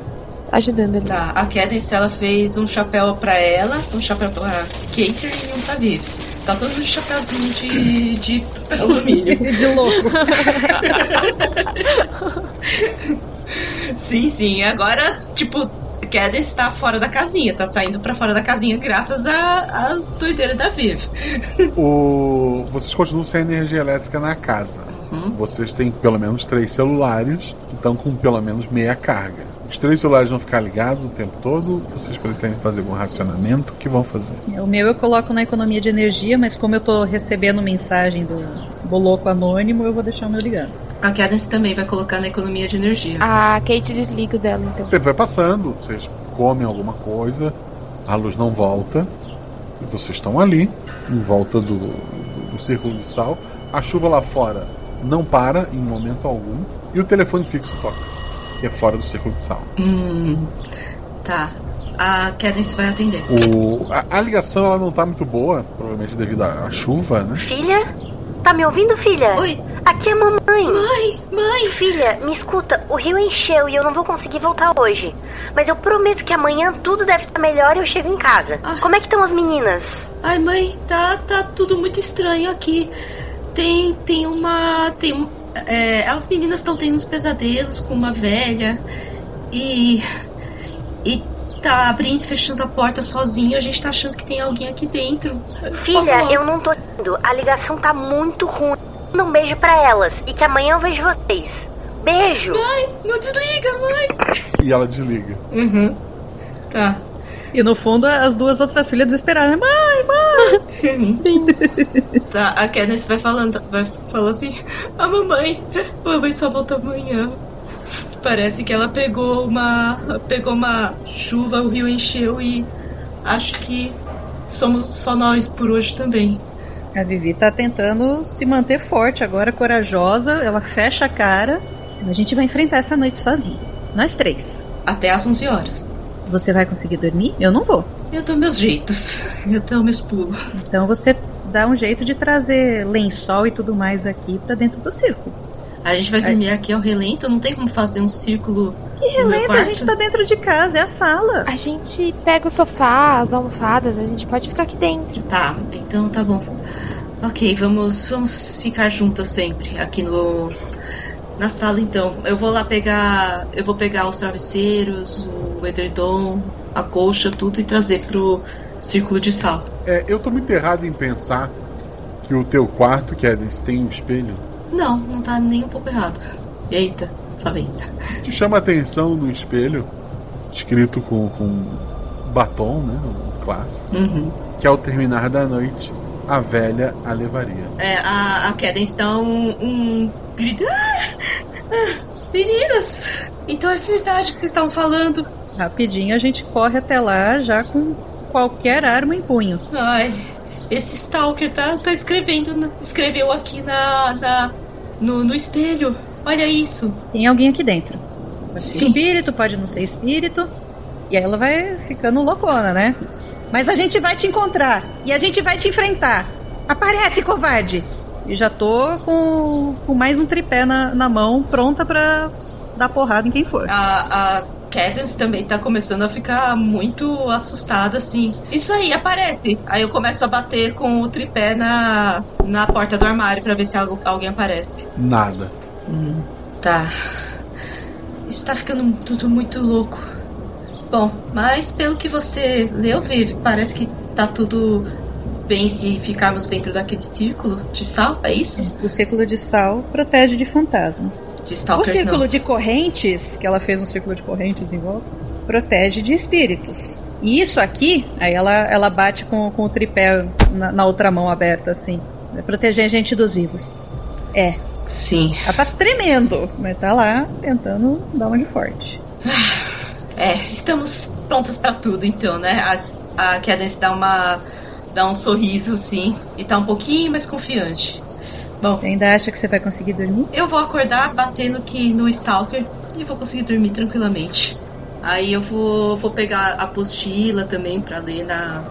ajudando ali. Tá, a Cadence ela fez um chapéu pra ela, um chapéu pra Kate e um pra Vives. Tá todo mundo de chapéuzinho de, de alumínio. de louco. sim, sim. Agora, tipo, Cadence tá fora da casinha, tá saindo pra fora da casinha graças às doideiras da Viv. O... Vocês continuam sem energia elétrica na casa. Vocês têm pelo menos três celulares que estão com pelo menos meia carga. Os três celulares vão ficar ligados o tempo todo? Vocês pretendem fazer algum racionamento? O que vão fazer? O meu eu coloco na economia de energia, mas como eu tô recebendo mensagem do, do louco anônimo, eu vou deixar o meu ligado. A Cadence também vai colocar na economia de energia. A Kate desliga o dela, então. O tempo vai passando, vocês comem alguma coisa, a luz não volta, e vocês estão ali, em volta do, do, do círculo de sal. A chuva lá fora não para em momento algum, e o telefone fixo toca, que é fora do círculo de sal. Hum, tá. A Cadence vai atender. O, a, a ligação ela não tá muito boa, provavelmente devido à, à chuva, né? Filha? Tá me ouvindo, filha? Oi. Aqui é a mamãe. Mãe, mãe. Filha, me escuta, o rio encheu e eu não vou conseguir voltar hoje. Mas eu prometo que amanhã tudo deve estar melhor e eu chego em casa. Ah. Como é que estão as meninas? Ai, mãe, tá, tá tudo muito estranho aqui. tem, tem uma. Tem, é, as meninas estão tendo uns pesadelos com uma velha e. E tá abrindo e fechando a porta sozinho. A gente tá achando que tem alguém aqui dentro. Filha, eu não tô indo. A ligação tá muito ruim. Manda um beijo pra elas e que amanhã eu vejo vocês. Beijo. Mãe, não desliga, mãe. E ela desliga. Uhum. Tá. E no fundo, as duas outras filhas desesperadas. Mãe, mãe! Sim. Tá, a Candice vai falando, vai falando assim, a mamãe, a mamãe só volta amanhã. Parece que ela pegou uma. pegou uma chuva, o rio encheu e acho que somos só nós por hoje também. A Vivi tá tentando se manter forte agora, corajosa. Ela fecha a cara. A gente vai enfrentar essa noite sozinha. Nós três. Até às 11 horas. Você vai conseguir dormir? Eu não vou. Eu dou meus jeitos. Eu dou meus pulos. Então você dá um jeito de trazer lençol e tudo mais aqui pra dentro do círculo. A gente vai dormir aqui ao relento, não tem como fazer um círculo. Que relento, a gente tá dentro de casa, é a sala. A gente pega o sofá, as almofadas, a gente pode ficar aqui dentro. Tá, então tá bom. Ok, vamos, vamos ficar juntas sempre aqui no na sala então. Eu vou lá pegar, eu vou pegar os travesseiros, o edredom, a colcha, tudo e trazer pro círculo de sal. É, eu tô muito errado em pensar que o teu quarto, Cadence, tem um espelho. Não, não tá nem um pouco errado. Eita, falei. Te chama a atenção no espelho, escrito com, com batom, né? Clássico. Uhum. Que ao terminar da noite, a velha a levaria. É, a, a Cadence dá um, um grito. Ah, ah, meninas! Então é verdade que vocês estavam falando. Rapidinho a gente corre até lá já com qualquer arma em punho. Ai, esse Stalker tá, tá escrevendo, na- escreveu aqui na, na no, no espelho. Olha isso. Tem alguém aqui dentro. Pode ser espírito, pode não ser espírito. E aí ela vai ficando loucona, né? Mas a gente vai te encontrar. E a gente vai te enfrentar. Aparece, covarde! E já tô com, com mais um tripé na, na mão, pronta pra dar porrada em quem for. A, a Cadence também tá começando a ficar muito assustada, assim. Isso aí, aparece. Aí eu começo a bater com o tripé na, na porta do armário pra ver se algo, alguém aparece. Nada. Tá. Isso tá ficando tudo muito louco. Bom, mas pelo que você leu, Viv, parece que tá tudo bem se ficarmos dentro daquele círculo de sal, é isso? O círculo de sal protege de fantasmas. De O círculo não. de correntes, que ela fez um círculo de correntes em volta, protege de espíritos. E isso aqui, aí ela, ela bate com, com o tripé na, na outra mão aberta, assim. Vai proteger a gente dos vivos. É. Sim. Ela tá tremendo, mas tá lá tentando dar uma de forte. É, estamos prontas pra tudo então, né? As- a Cadence dá uma dá um sorriso assim e tá um pouquinho mais confiante. Bom, Você ainda acha que você vai conseguir dormir? eu vou acordar batendo aqui no Stalker e vou conseguir dormir tranquilamente. Aí eu vou, vou pegar a apostila também pra ler na,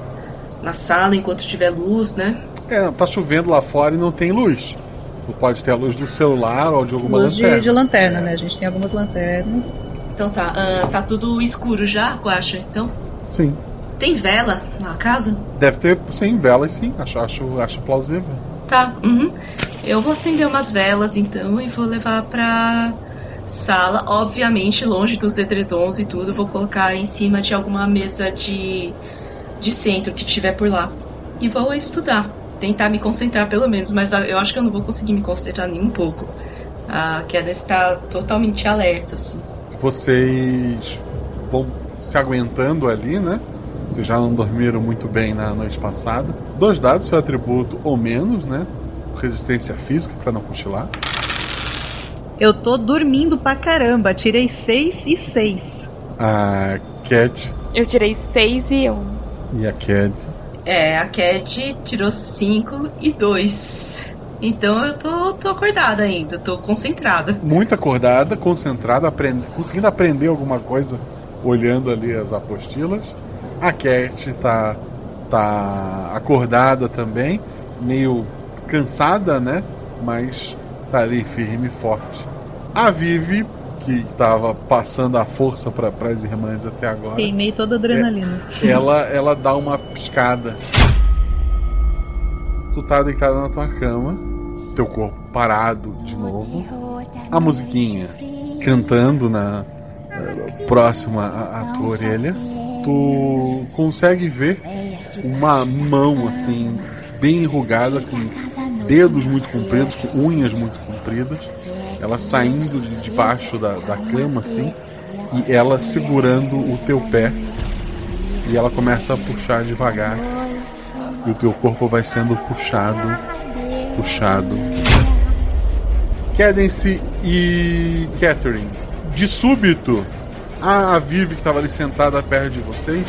na sala enquanto tiver luz, né? É, tá chovendo lá fora e não tem luz. Tu pode ter a luz do celular ou de alguma Luz de, lanterna. de lanterna, né? A gente tem algumas lanternas. Então tá, ah, tá tudo escuro já, Guaxa? Então, Sim. Tem vela na casa? Deve ter sem velas, sim. Acho, acho, acho plausível. Tá, uhum. Eu vou acender umas velas então e vou levar pra sala, obviamente longe dos edredons e tudo. Vou colocar em cima de alguma mesa de, de centro que tiver por lá. E vou estudar. Tentar me concentrar pelo menos, mas eu acho que eu não vou conseguir me concentrar nem um pouco. A queda está totalmente alerta, assim. Vocês vão se aguentando ali, né? Vocês já não dormiram muito bem na noite passada. Dois dados, seu atributo ou menos, né? Resistência física para não cochilar. Eu tô dormindo pra caramba. Tirei 6 e 6. A Cat Eu tirei 6 e 1. e a Cat. É, a Cat tirou 5 e 2. Então eu tô, tô acordada ainda, tô concentrada. Muito acordada, concentrada, aprend... conseguindo aprender alguma coisa olhando ali as apostilas. A Cat tá, tá acordada também, meio cansada, né? Mas tá ali firme e forte. A Vivi, que tava passando a força para as irmãs até agora, Queimei toda a adrenalina. ela, ela dá uma piscada. Tu tá deitada na tua cama, teu corpo parado de novo, a musiquinha cantando na eh, próxima à tua orelha, tu consegue ver uma mão assim bem enrugada com dedos muito compridos, com unhas muito compridas, ela saindo de debaixo da, da cama assim e ela segurando o teu pé. E ela começa a puxar devagar. E o teu corpo vai sendo puxado, puxado. Cadence e Catherine, de súbito, a Vivi que estava ali sentada perto de vocês,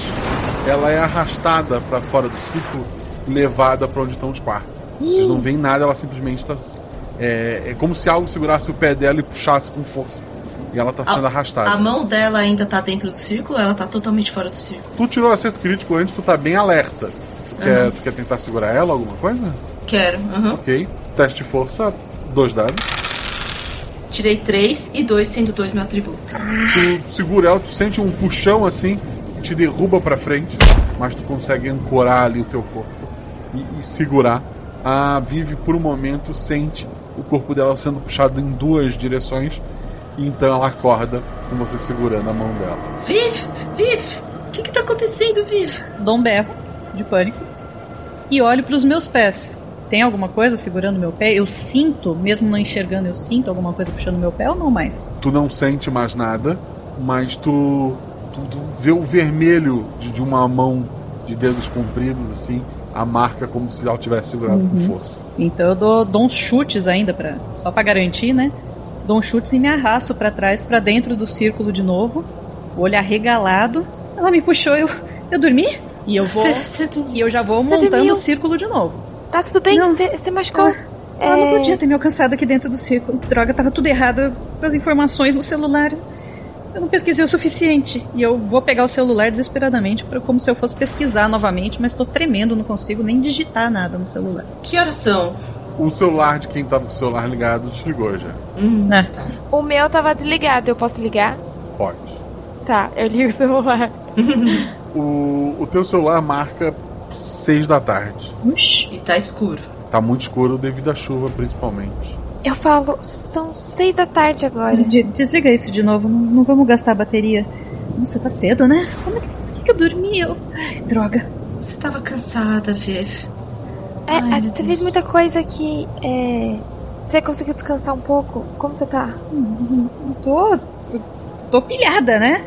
ela é arrastada para fora do círculo, levada para onde estão os quartos. Vocês não veem nada, ela simplesmente está é, é como se algo segurasse o pé dela e puxasse com força. E ela tá sendo arrastada. A mão dela ainda tá dentro do círculo ela tá totalmente fora do círculo? Tu tirou acerto crítico antes, tu tá bem alerta. Tu, quer, Uhum. tu quer tentar segurar ela, alguma coisa? Quero. aham. Ok. Teste de força, dois dados. Tirei três e dois, sendo dois meu atributo. Tu segura ela, tu sente um puxão assim, que te derruba pra frente, mas tu consegue ancorar ali o teu corpo e, e segurar. A Vivi, por um momento, sente o corpo dela sendo puxado em duas direções, e então ela acorda com você segurando a mão dela. Viv! Viv! O que que tá acontecendo, Viv? Dou um berro de pânico e olho para os meus pés. Tem alguma coisa segurando meu pé? Eu sinto, mesmo não enxergando, eu sinto alguma coisa puxando meu pé ou não mais? Tu não sente mais nada, mas tu, tu, tu vê o vermelho de, de uma mão de dedos compridos, assim, a marca como se ela tivesse segurado com Uhum. força. Então eu dou, dou uns chutes ainda para só para garantir, né? Dou uns chutes e me arrasto para trás, para dentro do círculo de novo, o olho arregalado. Ela me puxou, eu eu dormi e eu vou Cê- cê e eu já vou Você montando o círculo de novo. Tá tudo bem? Você machucou? Ela não É, podia ter me alcançado aqui dentro do círculo. Droga, tava tudo errado com as informações no celular. Eu não pesquisei o suficiente. E eu vou pegar o celular desesperadamente, pra- como se eu fosse pesquisar novamente, mas tô tremendo, não consigo nem digitar nada no celular. Que horas são? O celular de quem tava com o celular ligado desligou já. Hum, É. O meu tava desligado, eu posso ligar? Pode. Tá, eu ligo o celular. O, o teu celular marca 6 da tarde. E tá escuro. Tá muito escuro devido à chuva, principalmente. Eu falo, são seis da tarde agora. De- desliga isso de novo, não, não vamos gastar a bateria. Nossa, tá cedo, né? Como é que, por que que eu dormi? Eu... Ai, droga. Você tava cansada, Viv. É, Ai, meu você Deus. fez muita coisa aqui. É... Você conseguiu descansar um pouco? Como você tá? Tô, tô pilhada, né?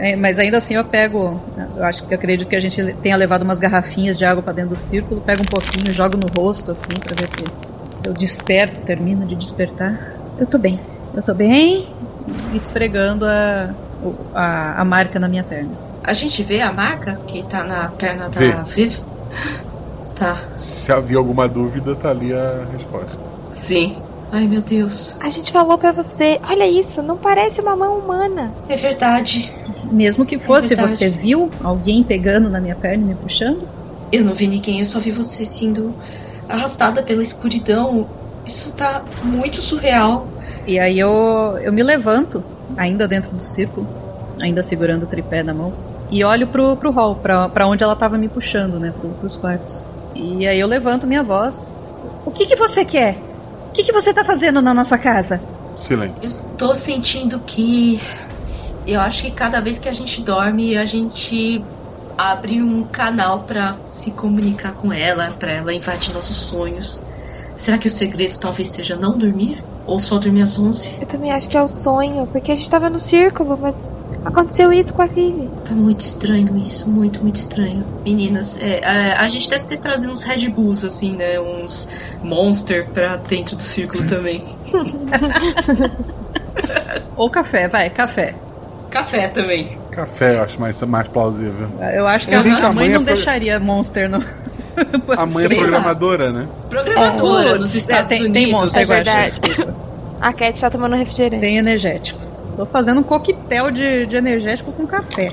É, mas ainda assim eu pego. Eu acho que acredito que a gente tenha levado umas garrafinhas de água pra dentro do círculo, pego um pouquinho, jogo no rosto assim pra ver se, se eu desperto, termino de despertar. Eu tô bem. Eu tô bem, esfregando a, a, a marca na minha perna. A gente vê a marca que tá na perna da Vê. Viv? Tá. Se havia alguma dúvida, tá ali a resposta. Sim. Ai, meu Deus. A gente falou pra você, olha isso, não parece uma mão humana. É verdade. Mesmo que fosse, verdade. você viu alguém pegando na minha perna e me puxando? Eu não vi ninguém, eu só vi você sendo arrastada pela escuridão. Isso tá muito surreal. E aí eu, eu me levanto, ainda dentro do círculo, ainda segurando o tripé na mão, e olho pro, pro hall, pra, pra onde ela tava me puxando, né, pro, pros quartos. E aí eu levanto minha voz. O que que você quer? O que que você tá fazendo na nossa casa? Silêncio. Tô sentindo que. Eu acho que cada vez que a gente dorme, a gente abre um canal pra se comunicar com ela, pra ela invadir nossos sonhos. Será que o segredo talvez seja não dormir? Ou só dormir às 11? Eu também acho que é o sonho, porque a gente tava no círculo, mas aconteceu isso com a Vivi. Tá muito estranho isso, muito, muito estranho. Meninas, é, a, a gente deve ter trazido uns Red Bulls, assim, né? Uns Monster pra dentro do círculo também. Ou café, vai, café. Café também. Café eu acho mais, mais plausível. Eu acho que que a a mãe mãe não é pro- deixaria Monster no. A mãe é programadora, né? Programadora nos Putz, Estados tem, Unidos. Tem Monster, É verdade. A Cat tá tomando refrigerante. Tem energético. Tô fazendo um coquetel de, de energético com café.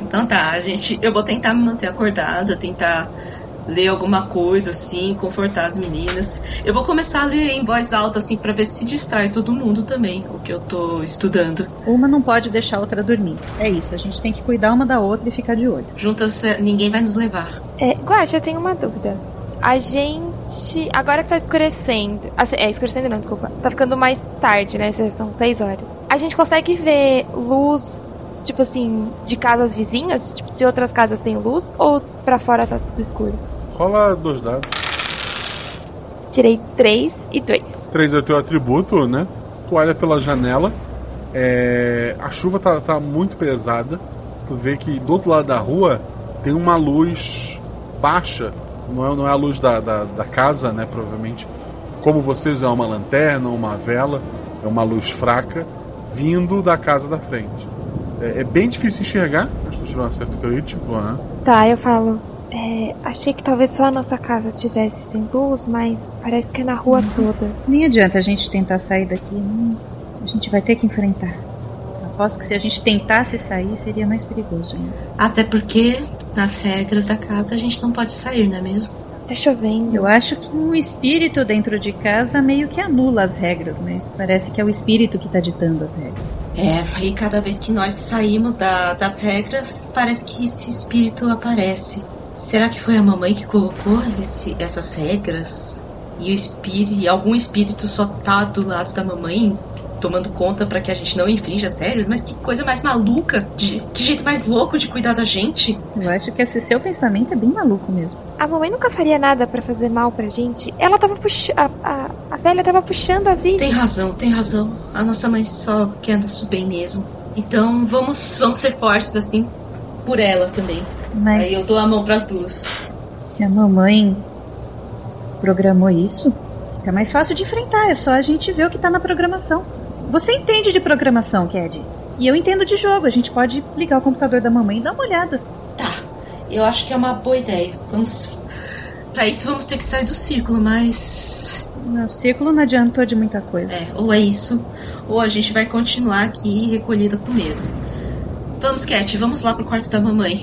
Então tá, gente. Eu vou tentar me manter acordada, tentar ler alguma coisa, assim, confortar as meninas. Eu vou começar a ler em voz alta, assim, pra ver se distrai todo mundo também, o que eu tô estudando. Uma não pode deixar a outra dormir. É isso, a gente tem que cuidar uma da outra e ficar de olho. Juntas, eh, ninguém vai nos levar. É, Guaxa, eu tenho uma dúvida. A gente. Agora que tá escurecendo. assim, É, escurecendo não, desculpa. Tá ficando mais tarde, né? São seis horas. A gente consegue ver luz, tipo assim, de casas vizinhas? Tipo, se outras casas têm luz? Ou pra fora tá tudo escuro? Rola dois dados. Tirei três e dois. 3 é o teu atributo, né? Tu olha pela janela. é, A chuva tá, tá muito pesada. Tu vê que do outro lado da rua tem uma luz baixa. Não é, não é a luz da, da, da casa, né? Provavelmente. Como vocês, é uma lanterna, uma vela. É uma luz fraca vindo da casa da frente. É, é bem difícil enxergar. Acho que tu tirou um acerto crítico, né? Tá, eu falo. É, achei que talvez só a nossa casa tivesse sem luz, mas parece que é na rua toda. Nem adianta a gente tentar sair daqui. não. A gente vai ter que enfrentar. Aposto que se a gente tentasse sair, seria mais perigoso ainda. Até porque, nas regras da casa, a gente não pode sair, não é mesmo? Tá chovendo. Eu acho que um espírito dentro de casa meio que anula as regras, mas parece que é o espírito que tá ditando as regras. É, e cada vez que nós saímos da- das regras, parece que esse espírito aparece. Será que foi a mamãe que colocou esse- essas regras? E o espírito, e algum espírito só tá do lado da mamãe, tomando conta pra que a gente não infrinja as regras? Mas que coisa mais maluca! De, que jeito mais louco de cuidar da gente! Eu acho que esse seu pensamento é bem maluco mesmo. A mamãe nunca faria nada pra fazer mal pra gente. Ela tava puxando. A, a, a velha tava puxando a vida. Tem razão, tem razão. A nossa mãe só quer nosso bem mesmo. Então vamos, vamos ser fortes assim por ela também. Mas Aí eu dou a mão pras duas. se a mamãe programou isso, fica mais fácil de enfrentar. É só a gente ver o que tá na programação. Você entende de programação, Ked? E eu entendo de jogo. A gente pode ligar o computador da mamãe e dar uma olhada. Eu acho que é uma boa ideia. Vamos. Pra isso vamos ter que sair do círculo, mas. O círculo não adiantou de muita coisa. É, ou é isso, ou a gente vai continuar aqui recolhida com medo. Vamos, Cat, vamos lá pro quarto da mamãe.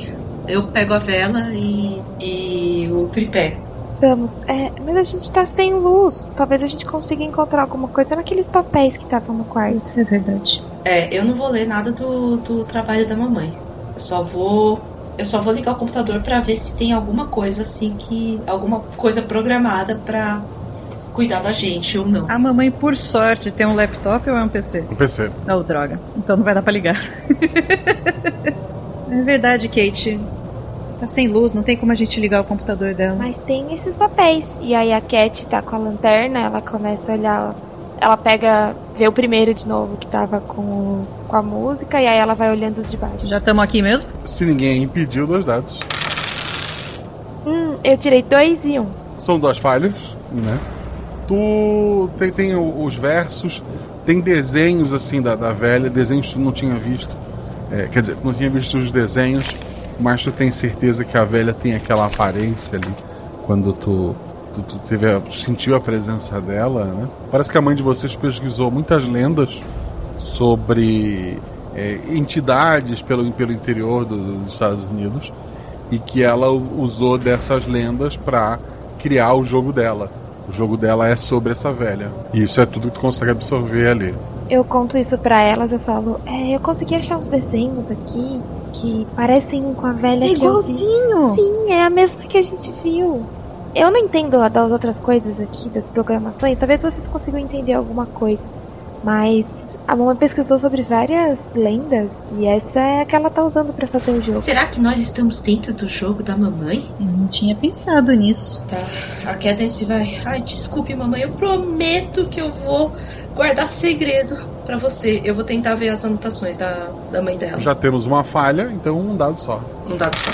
Eu pego a vela e. e o tripé. Vamos. É, mas a gente tá sem luz. Talvez a gente consiga encontrar alguma coisa naqueles papéis que estavam no quarto. Isso é verdade. É, eu não vou ler nada do, do trabalho da mamãe. Eu só vou. Eu só vou ligar o computador pra ver se tem alguma coisa assim que. alguma coisa programada pra cuidar da gente ou não. A mamãe, por sorte, tem um laptop ou é um PC? Um PC. Não, droga. Então não vai dar pra ligar. é verdade, Kate. Tá sem luz, não tem como a gente ligar o computador dela. Mas tem esses papéis. E aí a Cat tá com a lanterna, ela começa a olhar. Ela pega. vê o primeiro de novo que tava com, com a música, e aí ela vai olhando de baixo. Já estamos aqui mesmo? Se ninguém impediu, dois dados. Hum, eu tirei dois e um. São duas falhas, né? Tu tem, tem os versos, tem desenhos assim da, da velha, desenhos que tu não tinha visto. É, quer dizer, tu não tinha visto os desenhos, mas tu tem certeza que a velha tem aquela aparência ali quando tu, tu, tu teve a- sentiu a presença dela, né? Parece que a mãe de vocês pesquisou muitas lendas sobre é, entidades pelo, pelo interior do- dos Estados Unidos e que ela usou dessas lendas para criar o jogo dela. O jogo dela é sobre essa velha. E isso é tudo que tu consegue absorver ali. Eu conto isso pra elas, eu falo, é, eu consegui achar uns desenhos aqui que parecem com a velha É que eu vi. igualzinho. Sim, é a mesma que a gente viu. Eu não entendo a das outras coisas aqui, das programações, talvez vocês consigam entender alguma coisa. Mas a mamãe pesquisou sobre várias lendas e essa é a que ela tá usando pra fazer o jogo. Será que nós estamos dentro do jogo da mamãe? Eu não tinha pensado nisso. Tá, a Cadence vai. Ai, desculpe, mamãe, eu prometo que eu vou guardar segredo pra você. Eu vou tentar ver as anotações da, da mãe dela. Já temos uma falha, então um dado só. Um dado só.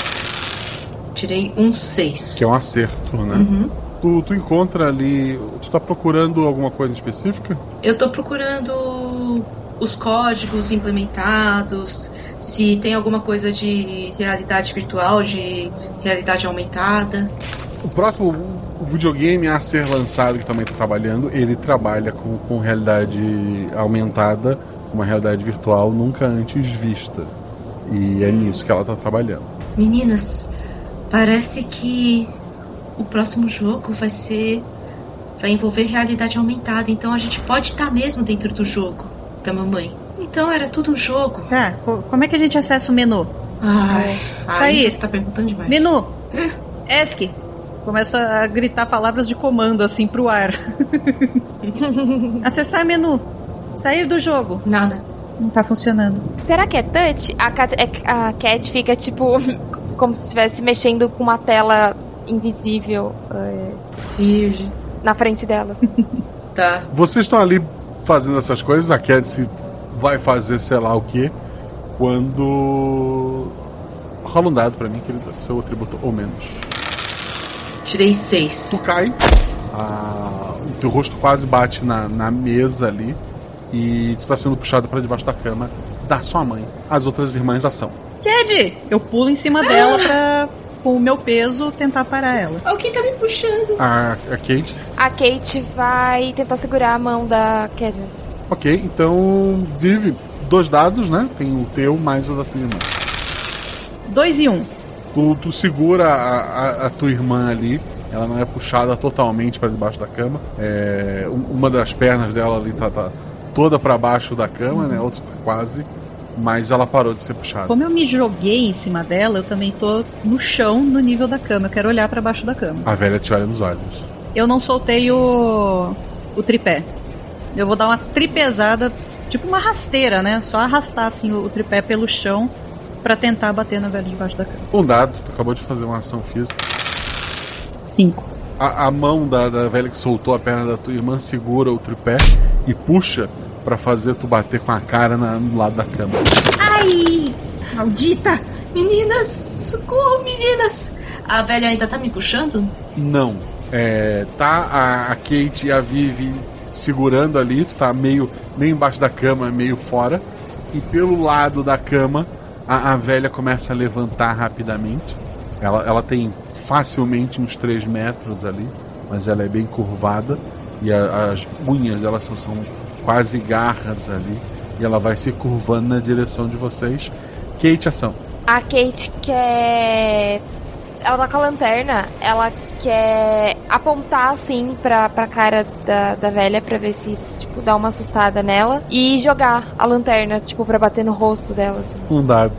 Tirei um 6. Que é um acerto, né? Uhum. Tu, tu encontra ali. Tu tá procurando alguma coisa específica? Eu tô procurando os códigos implementados, se tem alguma coisa de realidade virtual, de realidade aumentada. O próximo videogame a ser lançado, que também está trabalhando, ele trabalha com, com realidade aumentada, uma realidade virtual nunca antes vista. E é nisso que ela está trabalhando. Meninas, parece que o próximo jogo vai ser. vai envolver realidade aumentada, então a gente pode estar mesmo dentro do jogo da mamãe. Então era tudo um jogo. Tá, co- como é que a gente acessa o menu? Ai, Isso aí aí. você tá perguntando demais. Menu! ESC! Começo a gritar palavras de comando assim pro ar. Acessar menu. Sair do jogo. Nada. Não tá funcionando. Será que é touch? A Cat, é- a Cat fica tipo como se estivesse mexendo com uma tela invisível é, Virgem. na frente delas. Tá. Vocês estão ali fazendo essas coisas, a Cadence vai fazer sei lá o que, quando. Rola um dado pra mim, que ele dá seu atributo ou menos. Tirei seis. Tu cai, a- o teu rosto quase bate na, na mesa ali, e tu tá sendo puxado pra debaixo da cama da sua mãe. As outras irmãs já são. Ked! Eu pulo em cima dela pra, com o meu peso, tentar parar ela. Alguém tá me puxando. A, a Kate. A Kate vai tentar segurar a mão da Cadence. Ok, então vive dois dados, né? Tem o teu mais o da tua irmã. Dois e um. Tu, tu segura a, a- a tua irmã ali, ela não é puxada totalmente para debaixo da cama. É, um- uma das pernas dela ali tá, tá toda para baixo da cama, né? Outra tá quase, mas ela parou de ser puxada. Como eu me joguei em cima dela, eu também tô no chão, no nível da cama. Eu quero olhar pra baixo da cama. A velha te olha nos olhos. Eu não soltei o, o tripé. Eu vou dar uma tripezada, tipo uma rasteira, né? Só arrastar assim o, o tripé pelo chão pra tentar bater na velha debaixo da cama. Um dado, tu acabou de fazer uma ação física. Cinco. A, a mão da, da velha que soltou a perna da tua irmã segura o tripé e puxa para fazer tu bater com a cara na- no lado da cama. Ai! Maldita! Meninas! Socorro, meninas! A velha ainda tá me puxando? Não. É, tá a, a Kate e a Vivi segurando ali, tu tá meio, meio embaixo da cama, meio fora. E pelo lado da cama, a, a velha começa a levantar rapidamente. Ela, ela tem facilmente uns 3 metros ali, mas ela é bem curvada. E a- as unhas dela são, são quase garras ali. E ela vai se curvando na direção de vocês. Kate, ação. A Kate quer. Ela tá com a lanterna, ela quer apontar assim pra, pra cara da, da velha pra ver se isso, tipo, dá uma assustada nela. E jogar a lanterna, tipo, pra bater no rosto dela, assim. Um dado.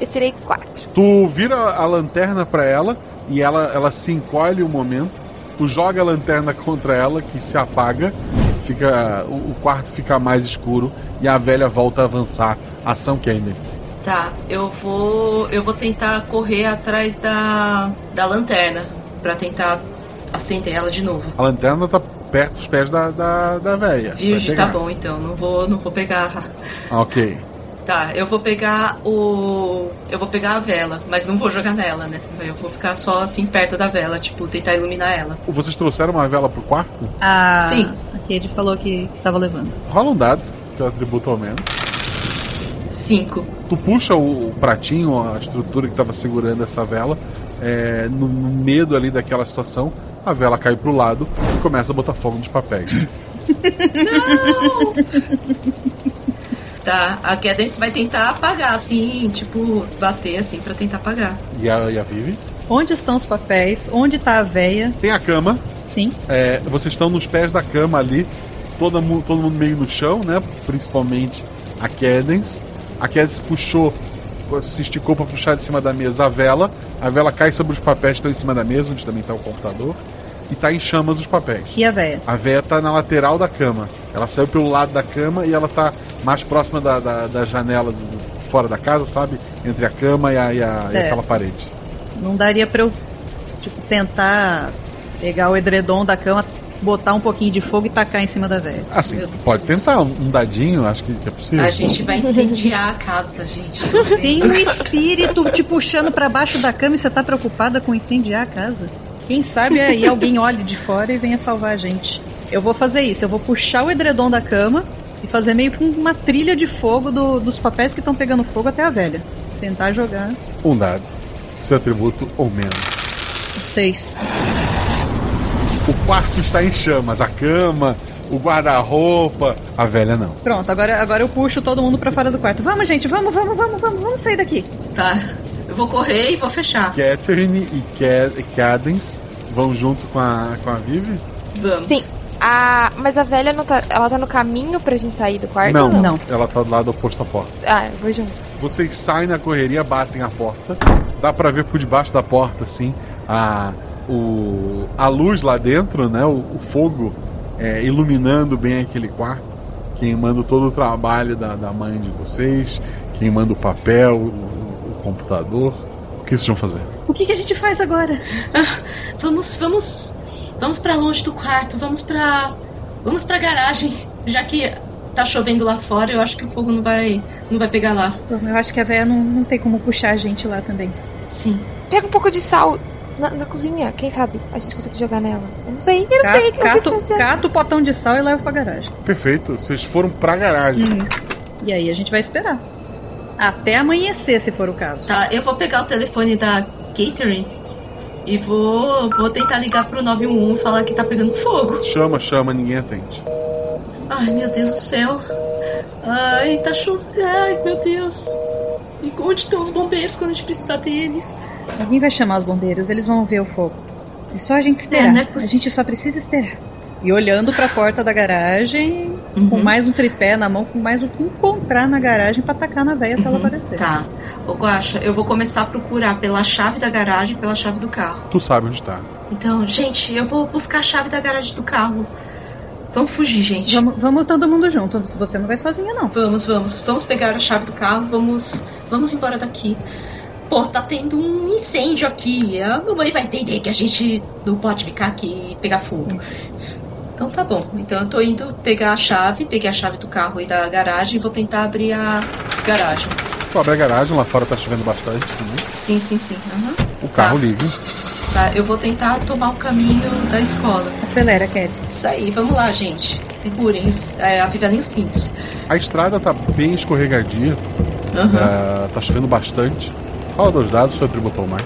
Eu tirei quatro. Tu vira a lanterna pra ela e ela, ela se encolhe um momento. Tu joga a lanterna contra ela, que se apaga. Fica, o, quarto fica mais escuro e a velha volta a avançar. Ação Candice. Tá, eu vou. Eu vou tentar correr atrás da. da lanterna. Pra tentar acender ela de novo. A lanterna tá perto dos pés da, da, da velha. Virgem, tá bom então. Não vou, não vou pegar. Ah, ok. Tá, eu vou pegar o. Eu vou pegar a vela, mas não vou jogar nela, né? Eu vou ficar só assim perto da vela, tipo, tentar iluminar ela. Vocês trouxeram uma vela pro quarto? A, Sim. A Kate falou que tava levando. Rola um dado, que é o atributo ao menos. Cinco. Tu puxa o, o pratinho, a estrutura que tava segurando essa vela, é, no, no medo ali daquela situação, a vela cai pro lado e começa a botar fogo nos papéis. Tá, a Cadence vai tentar apagar, assim, tipo, bater assim pra tentar apagar. E a, e a Vivi? Onde estão os papéis? Onde tá a véia? Tem a cama. Sim. É, vocês estão nos pés da cama ali, todo, mu- todo mundo meio no chão, né? Principalmente a Cadence. A Cadence puxou, se esticou para puxar de cima da mesa a vela. A vela cai sobre os papéis que estão em cima da mesa, onde também está o computador. E tá em chamas os papéis. E a véia? A véia tá na lateral da cama. Ela saiu pelo lado da cama e ela tá mais próxima da, da, da janela do- fora da casa, sabe? Entre a cama e, a, e, a- e aquela parede. Não daria pra eu, tipo, tentar pegar o edredom da cama, botar um pouquinho de fogo e tacar em cima da véia. Assim, pode tentar um, dadinho, acho que é possível. A gente vai incendiar a casa, gente. Tem um espírito te puxando pra baixo da cama e você tá preocupada com incendiar a casa? Quem sabe aí alguém olhe de fora e venha salvar a gente. Eu vou fazer isso, eu vou puxar o edredom da cama e fazer meio que uma trilha de fogo do- dos papéis que estão pegando fogo até a velha. Tentar jogar. Um dado. Seu atributo ou menos. Seis. O quarto está em chamas, a cama, o guarda-roupa. A velha não. Pronto, agora, agora eu puxo todo mundo pra fora do quarto. Vamos, gente, vamos, vamos, vamos, vamos, vamos sair daqui. Tá. Eu vou correr e vou fechar. Catherine e Ca- Cadence vão junto com a, com a Vivi? Vamos. Sim. A... Mas a velha não tá. Ela tá no caminho pra gente sair do quarto? não, ou não. Ela tá do lado oposto à porta. Ah, eu vou junto. Vocês saem na correria, batem a porta. Dá pra ver por debaixo da porta, assim, a, o, a luz lá dentro, né? O, o fogo é, iluminando bem aquele quarto, queimando todo o trabalho da, da mãe de vocês, queimando o papel, o, o computador. O que vocês vão fazer? O que, que a gente faz agora? Ah, vamos, vamos, vamos para longe do quarto. Vamos para, vamos para garagem, já que tá chovendo lá fora. Eu acho que o fogo não vai, não vai pegar lá. Eu acho que a véia não, não tem como puxar a gente lá também. Sim. Pega um pouco de sal na, na cozinha, quem sabe a gente consegue jogar nela. Eu não sei, eu não Ca- sei. que cato, funciona. cato o potão de sal e levo pra garagem. Perfeito, vocês foram pra garagem. E aí a gente vai esperar. Até amanhecer, se for o caso. Tá, eu vou pegar o telefone da Catherine e vou, vou tentar ligar pro 911 e falar que tá pegando fogo. Chama, chama, ninguém atende. Ai, meu Deus do céu. Ai, tá chovendo. Ai, meu Deus. E onde estão os bombeiros quando a gente precisar deles? Alguém vai chamar os bombeiros, eles vão ver o fogo. É só a gente esperar. É, não é a gente só precisa esperar. E olhando pra porta da garagem, com Uhum. mais um tripé na mão, com mais o que encontrar na garagem pra atacar na véia se ela aparecer. Tá. Ô, Guaxa, eu vou começar a procurar pela chave da garagem pela chave do carro. Tu sabe onde tá. Então, gente, eu vou buscar a chave da garagem do carro. Vamos fugir, gente. Vamos, vamos todo mundo junto. Se você não vai sozinha, não. Vamos, vamos. Vamos pegar a chave do carro, vamos, vamos embora daqui. Pô, tá tendo um incêndio aqui. A mamãe vai entender que a gente não pode ficar aqui e pegar fogo. Então tá bom. Então eu tô indo pegar a chave, peguei a chave do carro e da garagem e vou tentar abrir a garagem. Tu abre a garagem, lá fora tá chovendo bastante também. Sim, sim, sim. aham. O carro liga. Tá, eu vou tentar tomar o caminho da escola. Acelera, Ked. Isso aí, vamos lá, gente. Segurem, os- é, afivelem os cintos. A estrada tá bem escorregadia. Ah, tá chovendo bastante. Fala dos dados, seu atributo ao mais.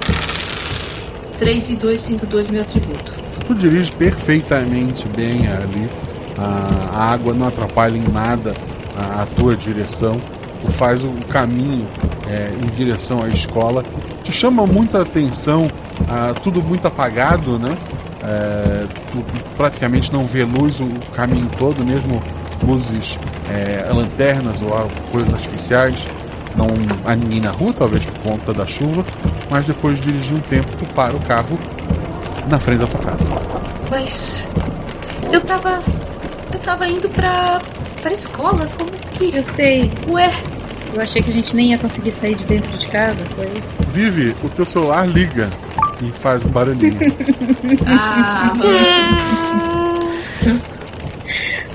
3 e 2, 5, 2, meu atributo. Tu dirige perfeitamente bem ali. A, a água não atrapalha em nada a, a tua direção. Tu faz o caminho é, em direção à escola. Te chama muita atenção, ah, tudo muito apagado, né? É, tu praticamente não vê luz o caminho todo, mesmo luzes, é, lanternas ou coisas artificiais. Não há ninguém na rua, talvez por conta da chuva, mas depois de dirigir um tempo, tu para o carro na frente da tua casa. Mas eu tava. Eu tava indo pra. pra escola, como que. Eu sei. Ué, Eu achei que a gente nem ia conseguir sair de dentro de casa. Foi. Vive, o teu celular liga e faz um barulhinho. Ah,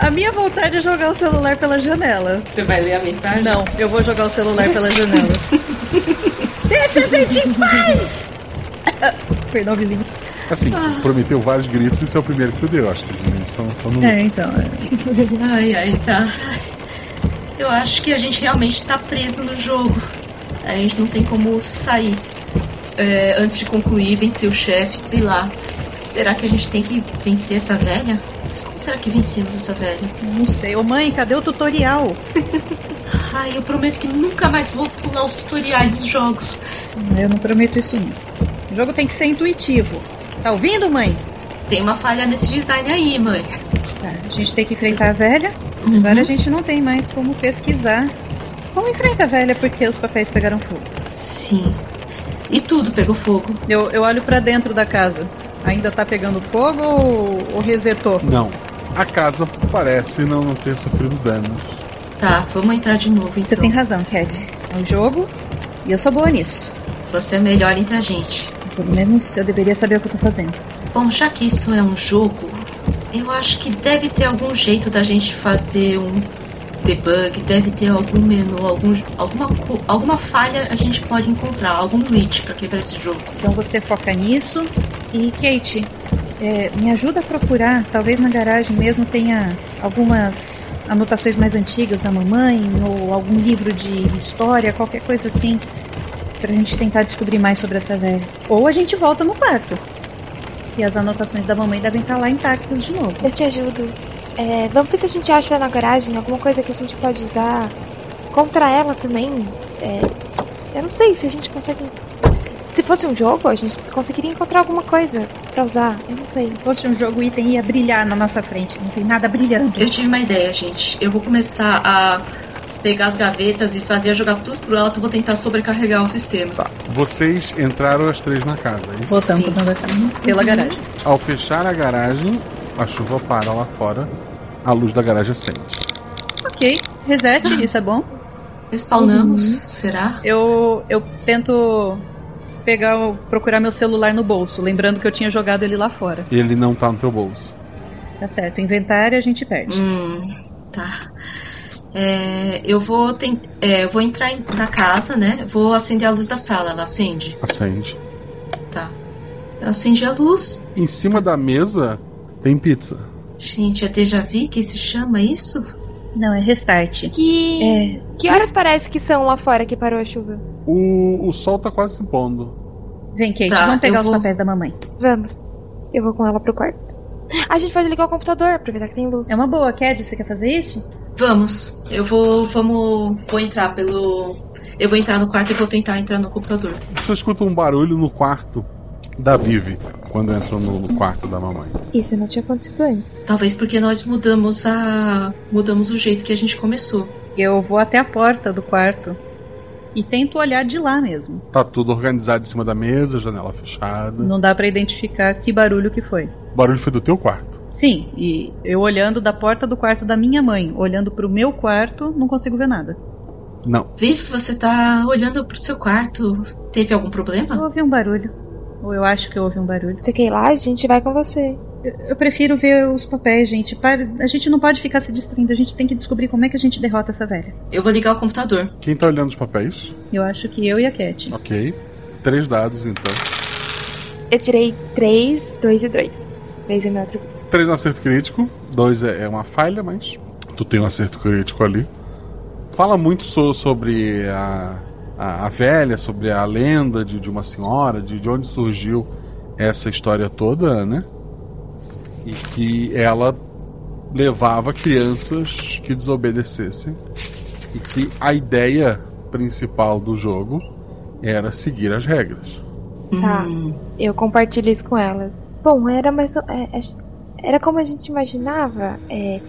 A minha vontade é jogar o celular pela janela. Você vai ler a mensagem? Não, eu vou jogar o celular pela janela. Deixa a gente em paz! Perdão, vizinhos. Assim, tu prometeu vários gritos, esse é o primeiro que tu deu, acho que os vizinhos estão estão no. É, então. é. Ai, ai, tá. Eu acho que a gente realmente tá preso no jogo. A gente não tem como sair. É, antes de concluir, vencer o chefe, sei lá. Será que a gente tem que vencer essa velha? Mas como será que vencemos essa velha? Não sei. Ô mãe, cadê o tutorial? Ai, eu prometo que nunca mais vou pular os tutoriais dos jogos. Eu não prometo isso não. O jogo tem que ser intuitivo. Tá ouvindo, mãe? Tem uma falha nesse design aí, mãe. Tá, a gente tem que enfrentar a velha. Agora a gente não tem mais como pesquisar. Como enfrenta a velha porque os papéis pegaram fogo? Sim. E tudo pegou fogo. Eu, eu olho pra dentro da casa. Ainda tá pegando fogo ou, ou resetou? Não. A casa parece não não ter sofrido danos. Tá, vamos entrar de novo então. Você tem razão, Ked. É um jogo e eu sou boa nisso. Você é melhor entre a gente. Pelo menos eu deveria saber o que eu tô fazendo. Bom, já que isso é um jogo, eu acho que deve ter algum jeito da gente fazer um debug, deve ter algum menu, algum, alguma, alguma falha a gente pode encontrar, algum glitch pra quebrar esse jogo. Então você foca nisso. E Kate, é, me ajuda a procurar. Talvez na garagem mesmo tenha algumas anotações mais antigas da mamãe ou algum livro de história, qualquer coisa assim, pra gente tentar descobrir mais sobre essa velha. Ou a gente volta no quarto. Que as anotações da mamãe devem estar lá intactas de novo. Eu te ajudo. É, vamos ver se a gente acha na garagem alguma coisa que a gente pode usar contra ela também. É, eu não sei se a gente consegue. Se fosse um jogo, a gente conseguiria encontrar alguma coisa pra usar. Eu não sei. Se fosse um jogo, o item ia brilhar na nossa frente. Não tem nada brilhando. Eu tive uma ideia, gente. Eu vou começar a pegar as gavetas, esvaziar, jogar tudo pro alto, vou tentar sobrecarregar o sistema. Tá. Vocês entraram as três na casa, é isso? Voltamos Sim. Pela garagem. Ao fechar a garagem, a chuva para lá fora, a luz da garagem acende. Ok, reset, isso é bom. Respawnamos, será? Eu, eu tento pegar, o- procurar meu celular no bolso, lembrando que eu tinha jogado ele lá fora. Ele não tá no teu bolso. Tá certo, inventário a gente perde. Hum, tá. É, eu vou ten- é, eu vou entrar em- na casa, né? Vou acender a luz da sala. Ela acende? Acende. Tá. Eu acendi a luz. Em cima da mesa tem pizza. Gente, é déjà vu que se chama isso? Não, é restart. Que. Que horas parece que são lá fora que parou a chuva? O, o sol tá quase se pondo. Vem, Kate, Tá, vamos pegar os vou- papéis da mamãe. Vamos. Eu vou com ela pro quarto. A gente pode ligar o computador, aproveitar que tem luz. É uma boa, Ked, você quer fazer isso? Vamos. Eu vou, vamos, vou entrar pelo. Eu vou entrar no quarto e vou tentar entrar no computador. Você escuta um barulho no quarto da Vivi quando entra no, quarto da mamãe. Isso não tinha acontecido antes. Talvez porque nós mudamos a, mudamos o jeito que a gente começou. Eu vou até a porta do quarto e tento olhar de lá mesmo. Tá tudo organizado em cima da mesa, janela fechada. Não dá pra identificar que barulho que foi. O barulho foi do teu quarto. Sim, e eu olhando da porta do quarto da minha mãe, olhando pro meu quarto, não consigo ver nada. Não. Vivi, você tá olhando pro seu quarto. Teve algum Eu problema? ouvi um barulho. Ou eu acho que eu ouvi um barulho. Você quer ir lá? A gente vai com você. Eu, eu prefiro ver os papéis, gente. Para- a gente não pode ficar se distraindo, a gente tem que descobrir como é que a gente derrota essa velha. Eu vou ligar o computador. Quem tá olhando os papéis? Eu acho que eu e a Cat. Ok. Três dados, então. Eu tirei 3, 2 e 2. 3 é meu atributo. Três no acerto crítico. Dois é, é uma falha, mas tu tem um acerto crítico ali. Fala muito so- sobre a, a, a velha, sobre a lenda de, de uma senhora, de, de onde surgiu essa história toda, né? E que ela levava crianças que desobedecessem. E que a ideia principal do jogo era seguir as regras. Tá. Eu compartilho isso com elas. Bom, era mais. é, é, era como a gente imaginava. É,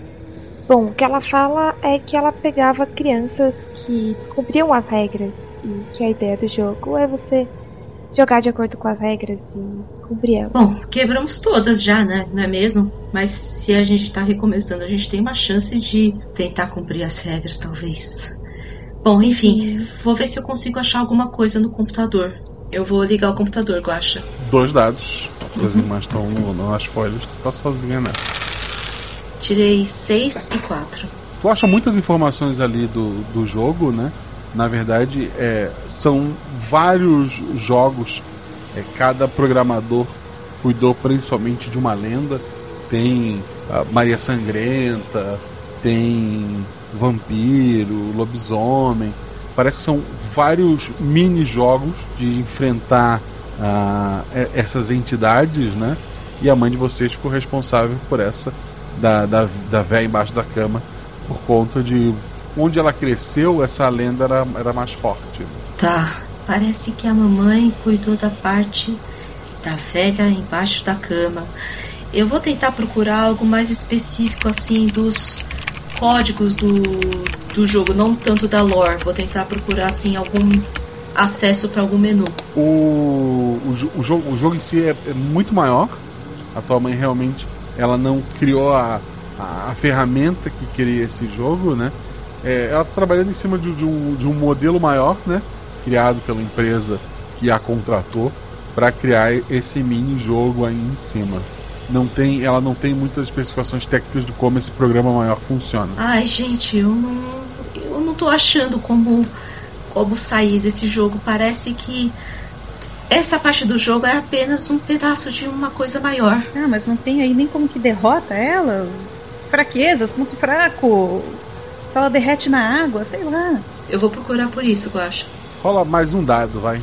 bom, o que ela fala é que ela pegava crianças que descumpriam as regras. E que a ideia do jogo é você jogar de acordo com as regras e cumprir elas. Bom, quebramos todas já, né? Não é mesmo? Mas se a gente tá recomeçando, a gente tem uma chance de tentar cumprir as regras, talvez. Bom, enfim, vou ver se eu consigo achar alguma coisa no computador. Eu vou ligar o computador, Guacha. Dois dados. As irmãs estão no- nas folhas, tu tá sozinha nessa. Tirei 6 e 4. Tu acha muitas informações ali do, do jogo, né? Na verdade, é, são vários jogos. É, cada programador cuidou principalmente de uma lenda. Tem a Maria Sangrenta, tem Vampiro, Lobisomem. Parece que são vários mini-jogos de enfrentar ah, essas entidades, né? E a mãe de vocês ficou responsável por essa da, da, da véia embaixo da cama por conta de onde ela cresceu, essa lenda era, era mais forte. Tá, parece que a mamãe cuidou da parte da velha embaixo da cama. Eu vou tentar procurar algo mais específico, assim, dos códigos do, do jogo, não tanto da lore. Vou tentar procurar, assim, algum acesso para algum menu. O, o, o jogo, o jogo em si é, é muito maior. A tua mãe realmente ela não criou a, a, a ferramenta que cria esse jogo, né? É, ela está trabalhando em cima de, de um, de um modelo maior, né? Criado pela empresa que a contratou para criar esse mini jogo aí em cima. Não tem, ela não tem muitas especificações técnicas de como esse programa maior funciona. Ai, gente, eu não, eu não tô achando como, como sair desse jogo. Parece que essa parte do jogo é apenas um pedaço de uma coisa maior. Ah, mas não tem aí nem como que derrota ela? Fraquezas, ponto fraco. Se ela derrete na água, sei lá. Eu vou procurar por isso, eu acho. Rola mais um dado, vai.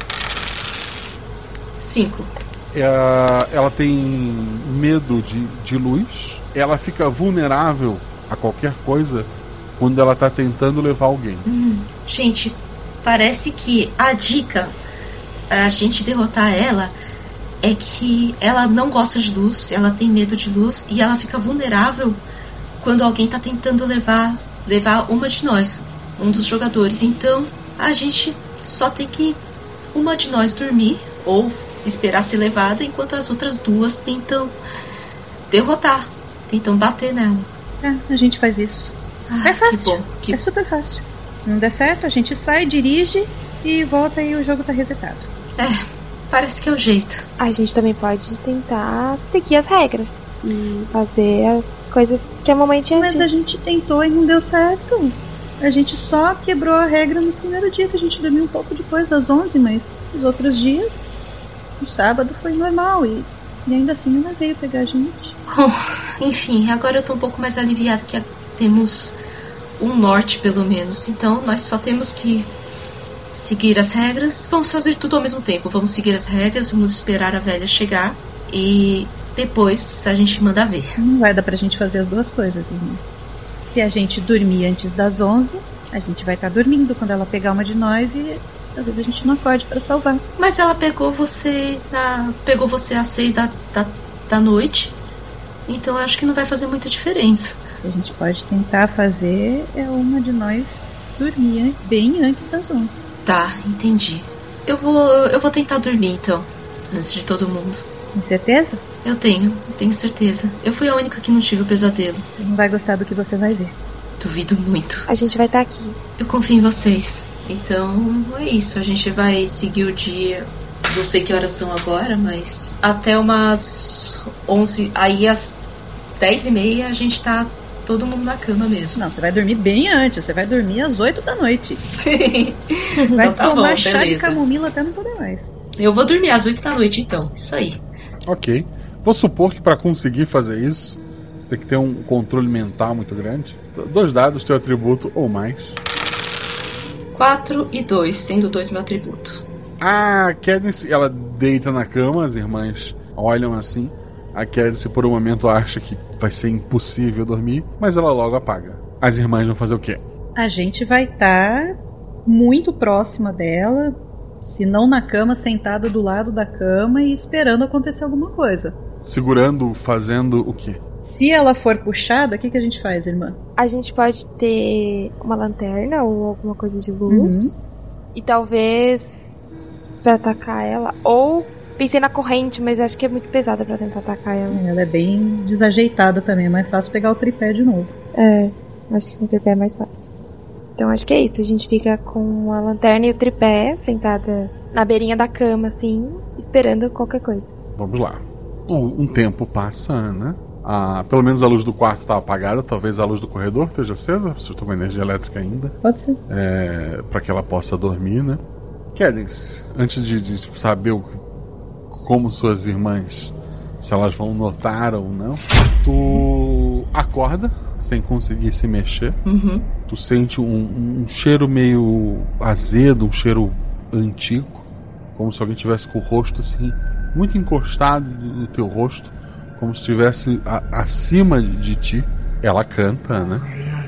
Cinco. É, ela tem medo de, de luz, ela fica vulnerável a qualquer coisa quando ela tá tentando levar alguém. Hum, gente, parece que a dica pra gente derrotar ela é que ela não gosta de luz, ela tem medo de luz e ela fica vulnerável quando alguém tá tentando levar levar uma de nós. um dos jogadores. Então a gente só tem que uma de nós dormir ou esperar ser levada enquanto as outras duas tentam derrotar, tentam bater nela. É, a gente faz isso. Ah, é fácil. Que bom, que É super fácil. Se não der certo, a gente sai, dirige e volta e o jogo tá resetado. É, parece que é o jeito. A gente também pode tentar seguir as regras e fazer as coisas que a mamãe tinha Mas dito. a gente tentou e não deu certo. A gente só quebrou a regra no primeiro dia que a gente dormiu um pouco depois das 11, mas os outros dias, o sábado foi normal e, e ainda assim ela veio pegar a gente. Bom, enfim, agora eu tô um pouco mais aliviada que temos um norte pelo menos. Então nós só temos que seguir as regras. Vamos fazer tudo ao mesmo tempo. Vamos seguir as regras, vamos esperar a velha chegar e depois a gente manda ver. Não vai dar pra gente fazer as duas coisas, irmão. Se a gente dormir antes das 11, a gente vai estar dormindo quando ela pegar uma de nós e talvez a gente não acorde pra salvar. Mas ela pegou você na. pegou você às seis da, da, da noite. Então eu acho que não vai fazer muita diferença. O que a gente pode tentar fazer é uma de nós dormir bem antes das 11. Tá, entendi. Eu vou. eu vou tentar dormir então. Antes de todo mundo. Tem certeza? Eu tenho, tenho certeza. Eu fui a única que não tive o pesadelo. Você não vai gostar do que você vai ver. Duvido muito. A gente vai estar aqui. Eu confio em vocês. Então é isso. A gente vai seguir o dia. Não sei que horas são agora, mas até umas 11. Aí às 10 e meia a gente tá todo mundo na cama mesmo. Não, você vai dormir bem antes. Você vai dormir às 8 da noite. vai Então tá tomar bom, chá de camomila até não poder mais. Eu vou dormir às 8 da noite então. Isso aí. Ok. Vou supor que para conseguir fazer isso, tem que ter um controle mental muito grande. Dois dados, teu atributo ou mais. 4 e 2, sendo 2 meu atributo. A Cadence, ela deita na cama, as irmãs olham assim. A Cadence, por um momento, acha que vai ser impossível dormir, mas ela logo apaga. As irmãs vão fazer o quê? A gente vai estar muito próxima dela, se não na cama, sentada do lado da cama e esperando acontecer alguma coisa. Segurando, fazendo o quê? Se ela for puxada, o que, que a gente faz, irmã? A gente pode ter uma lanterna ou alguma coisa de luz. E talvez pra atacar ela. Ou pensei na corrente, mas acho que é muito pesada pra tentar atacar ela. Ela é bem desajeitada também, é mais fácil pegar o tripé de novo. É, acho que com o tripé é mais fácil. Então acho que é isso. A gente fica com a lanterna e o tripé sentada na beirinha da cama, assim, esperando qualquer coisa. Vamos lá. Um, um tempo passa, né? Ah, pelo menos a luz do quarto está apagada, talvez a luz do corredor esteja acesa, se estou com energia elétrica ainda. Pode ser. É, para que ela possa dormir, né? Cadence, antes de, de saber o, como suas irmãs, se elas vão notar ou não, tu acorda sem conseguir se mexer. Uhum. Tu sente um, um cheiro meio azedo, um cheiro antigo, como se alguém tivesse com o rosto assim, muito encostado no teu rosto, como se estivesse a- acima de ti. Ela canta, né?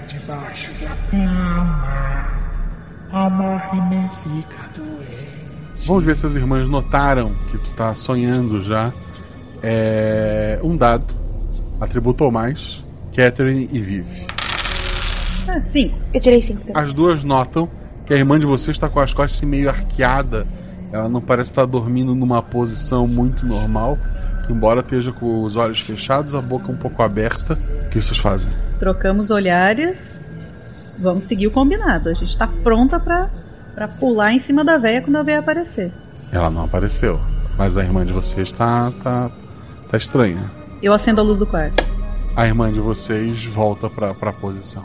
Debaixo da cama, a fica doente. Vamos ver se as irmãs notaram que tu tá sonhando já. É, um dado, atributo ou mais, Catherine e Vivi. Ah, sim. Eu tirei cinco também. As duas notam que a irmã de vocês está com as costas assim, meio arqueada. Ela não parece estar dormindo numa posição muito normal. Embora esteja com os olhos fechados, a boca um pouco aberta. O que vocês fazem? Trocamos olhares. Vamos seguir o combinado. A gente tá pronta pra, pra pular em cima da véia quando a véia aparecer. Ela não apareceu. Mas a irmã de vocês tá, tá, tá estranha. Eu acendo a luz do quarto. A irmã de vocês volta pra, pra posição.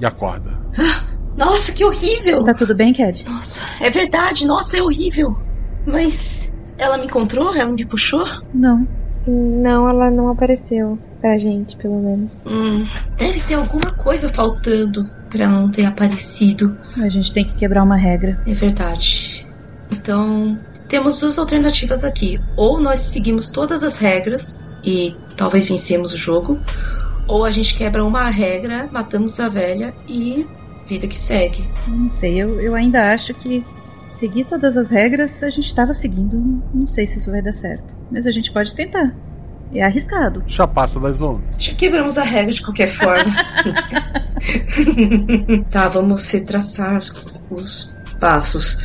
E acorda. Nossa, que horrível! Tá tudo bem, Cad? Nossa, é verdade, nossa, é horrível. Mas ela me encontrou? Ela me puxou? Não. Não, ela não apareceu pra gente, pelo menos. Hum, deve ter alguma coisa faltando pra ela não ter aparecido. A gente tem que quebrar uma regra. É verdade. Então, temos duas alternativas aqui. Ou nós seguimos todas as regras e talvez vencemos o jogo, ou a gente quebra uma regra, matamos a velha e vida que segue. Não sei, eu, eu ainda acho que seguir todas as regras a gente estava seguindo. Não sei se isso vai dar certo. Mas a gente pode tentar. É arriscado. Já passa das 11. Já quebramos a regra de qualquer forma. tá, vamos retraçar os passos.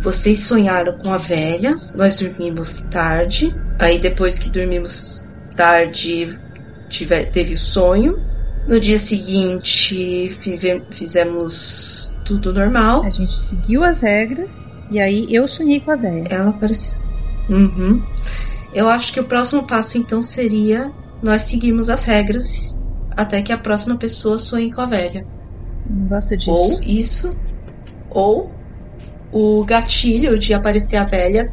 Vocês sonharam com a velha, nós dormimos tarde. Aí depois que dormimos tarde, tive, teve o sonho. No dia seguinte, fizemos tudo normal. A gente seguiu as regras e aí eu sonhei com a véia. Ela apareceu. Uhum. Eu acho que o próximo passo então seria nós seguirmos as regras até que a próxima pessoa sonhe com a velha. Não gosto disso. Ou isso, ou o gatilho de aparecer a velha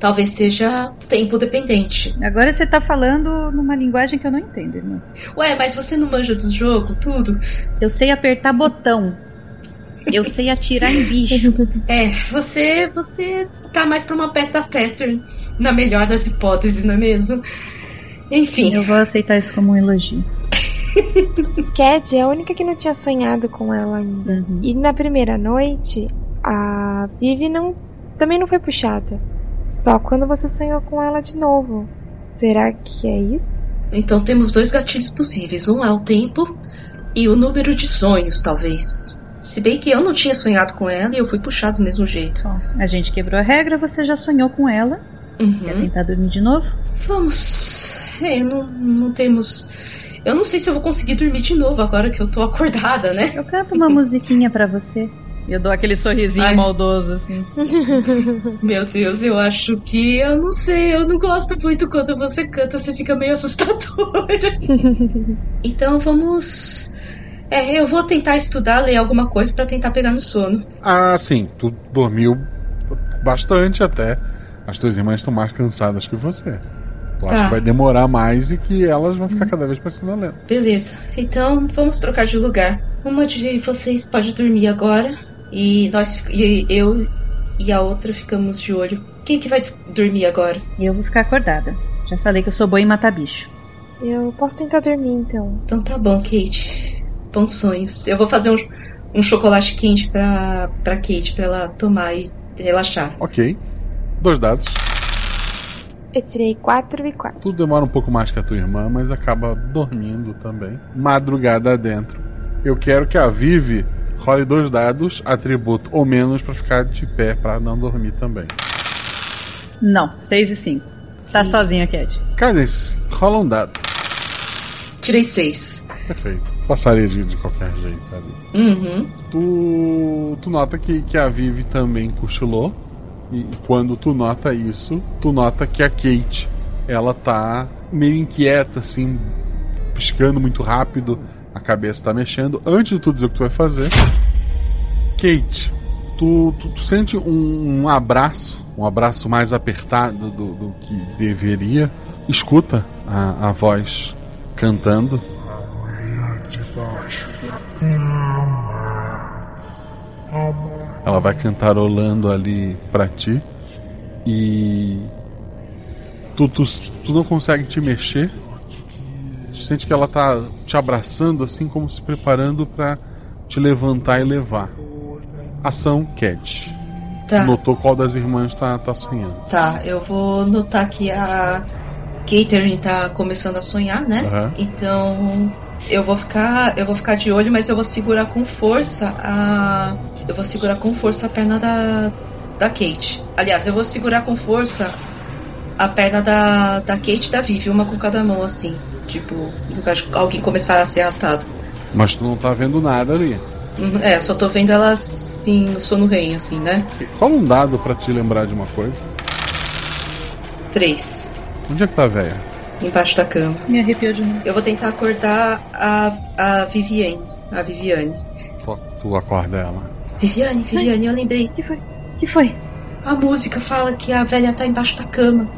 talvez seja tempo dependente. Agora você tá falando numa linguagem que eu não entendo, irmão. Ué, mas você não manja do jogo, tudo? Eu sei apertar botão. Eu sei atirar em bicho. É, você você tá mais pra uma beta tester, na melhor das hipóteses, não é mesmo? Enfim. Eu vou aceitar isso como um elogio. Cad é a única que não tinha sonhado com ela ainda. E na primeira noite, a Vivi não, também não foi puxada. Só quando você sonhou com ela de novo. Será que é isso? Então temos dois gatilhos possíveis. Um é o tempo e o número de sonhos, talvez. Se bem que eu não tinha sonhado com ela e eu fui puxado do mesmo jeito. A gente quebrou a regra, você já sonhou com ela. Uhum. Quer tentar dormir de novo? Vamos. É, não, não temos. Eu não sei se eu vou conseguir dormir de novo agora que eu tô acordada, né? Eu canto uma musiquinha pra você. Eu dou aquele sorrisinho Ai. maldoso, assim. Meu Deus, eu acho que eu não sei, eu não gosto muito quando você canta, você fica meio assustadora. então vamos. É, eu vou tentar estudar, ler alguma coisa pra tentar pegar no sono. Ah, sim, tu dormiu bastante até. As tuas irmãs estão mais cansadas que você. Acha Tá. que vai demorar mais e que elas vão ficar cada vez mais sonolento. Beleza, então vamos trocar de lugar. Uma de vocês pode dormir agora e nós e eu e a outra ficamos de olho. Quem que vai dormir agora? Eu vou ficar acordada. Já falei que eu sou boa em matar bicho. Eu posso tentar dormir então. Então tá bom, Kate. Bons sonhos. Eu vou fazer um, um chocolate quente pra, pra Kate, pra ela tomar e relaxar. Ok. Dois dados. Eu tirei 4 e 4. Tu demora um pouco mais que a tua irmã, mas acaba dormindo também. Madrugada dentro. Eu quero que a Vivi role dois dados, atributo ou menos, pra ficar de pé pra não dormir também. Não, 6 e 5. Tá sozinha, Cat. Cadence, rola um dado. Tirei seis. Perfeito. Passaria de, de qualquer jeito ali. Uhum. Tu, tu nota que, que a Vivi também cochilou. E quando tu nota isso, tu nota que a Kate, ela tá meio inquieta, assim, piscando muito rápido, a cabeça tá mexendo. Antes de tu dizer o que tu vai fazer, Kate, tu, tu, tu sente um, um abraço, um abraço mais apertado do, do que deveria. Escuta a, a voz cantando. Ela vai cantarolando ali pra ti. E. Tu, tu, tu não consegue te mexer. Tu sente que ela tá te abraçando assim, como se preparando pra te levantar e levar. Ação Cat. Tá. Notou qual das irmãs tá, tá sonhando. Tá, eu vou notar que a Catherine tá começando a sonhar, né? Aham. Então eu vou ficar. Eu vou ficar de olho, mas eu vou segurar com força a. Eu vou segurar com força a perna da. Da Kate. Aliás, eu vou segurar com força a perna da, da Kate e da Vivi, uma com cada mão, assim. Tipo, no caso de alguém começar a ser arrastado. Mas tu não tá vendo nada ali. Uhum, É, só tô vendo ela assim, no sono rei, assim, né? Rola um dado pra te lembrar de uma coisa. Três. Onde é que tá a véia? Embaixo da cama. Me arrepiou de novo. Eu vou tentar acordar a, a Viviane. A Viviane. Tu, tu acorda ela. Viviane, Viviane, eu lembrei. que foi? que foi? A música fala que a velha tá embaixo da cama.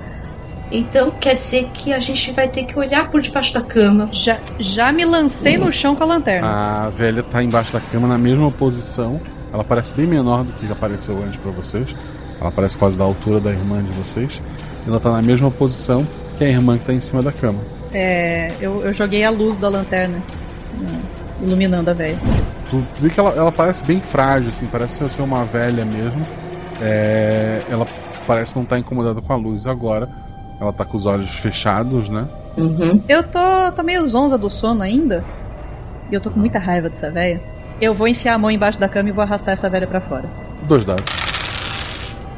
Então quer dizer que a gente vai ter que olhar por debaixo da cama. Já, já me lancei no chão com a lanterna. A velha tá embaixo da cama na mesma posição. Ela parece bem menor do que apareceu antes pra vocês. Ela parece quase da altura da irmã de vocês. Ela tá na mesma posição que a irmã que tá em cima da cama. É, eu, eu joguei a luz da lanterna, iluminando a velha. Tu, tu vê que ela, ela parece bem frágil, assim, parece ser uma velha mesmo. É, ela parece não estar incomodada com a luz agora. Ela tá com os olhos fechados, né? Uhum. Eu tô, tô meio zonza do sono ainda. e eu tô com muita raiva dessa velha, eu vou enfiar a mão embaixo da cama e vou arrastar essa velha pra fora. Dois dados.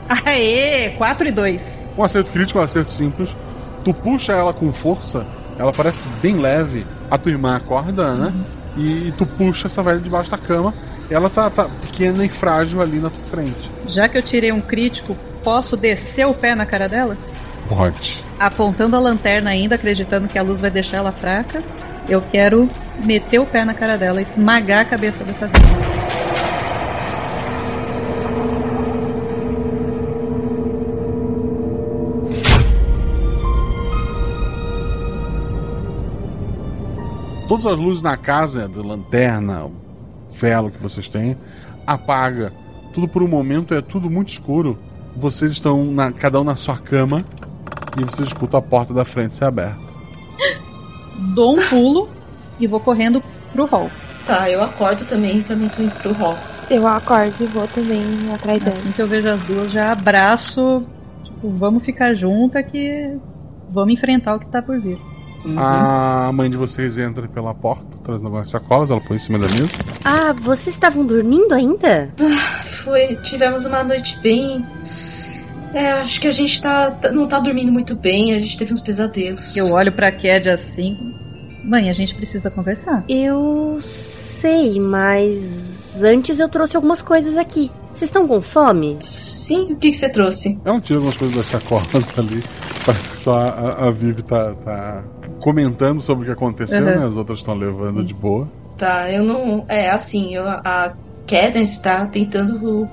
Aê! 4 e 2. Um acerto crítico, um acerto simples. Tu puxa ela com força, ela parece bem leve. A tua irmã acorda, né? E, tu puxa essa velha debaixo da cama. Ela tá, tá pequena e frágil ali na tua frente. Já que eu tirei um crítico, posso descer o pé na cara dela? Pode. Apontando a lanterna ainda, acreditando que a luz vai deixar ela fraca, eu quero meter o pé na cara dela e esmagar a cabeça dessa velha. Todas as luzes na casa, da lanterna, velo que vocês têm, apaga. Tudo por um momento é tudo muito escuro. Vocês estão na, cada um na sua cama e vocês escutam a porta da frente ser aberta. Dou um pulo e vou correndo pro hall. Tá, eu acordo também, também tô indo pro hall. Eu acordo e vou também atrás dela. Assim que eu vejo as duas, já abraço. Tipo, vamos ficar junta que vamos enfrentar o que tá por vir. Uhum. A mãe de vocês entra pela porta, trazendo algumas sacolas, ela põe em cima da mesa. Ah, vocês estavam dormindo ainda? Ah, foi, tivemos uma noite bem. É, acho que a gente tá, não tá dormindo muito bem, a gente teve uns pesadelos. Eu olho pra Ked assim. Mãe, a gente precisa conversar. Eu sei, mas antes eu trouxe algumas coisas aqui. Vocês estão com fome? Sim, o que, que você trouxe? Ela tira algumas coisas das sacolas ali. Parece que só a, a Vivi tá, tá comentando sobre o que aconteceu, uhum. né? As outras estão levando de boa. Tá, eu não. É, assim, eu, a Cadence tá tentando.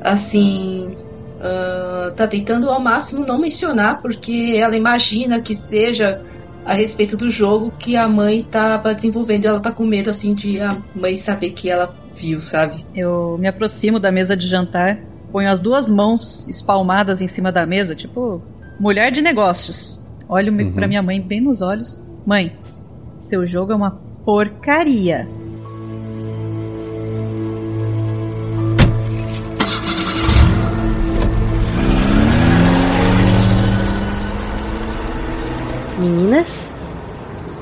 Assim. Uh, tá tentando ao máximo não mencionar, porque ela imagina que seja a respeito do jogo que a mãe tava desenvolvendo. Ela tá com medo, assim, de a mãe saber que ela viu, sabe? Eu me aproximo da mesa de jantar, ponho as duas mãos espalmadas em cima da mesa, tipo, mulher de negócios. Olho uhum. para minha mãe bem nos olhos. Mãe, seu jogo é uma porcaria. Meninas,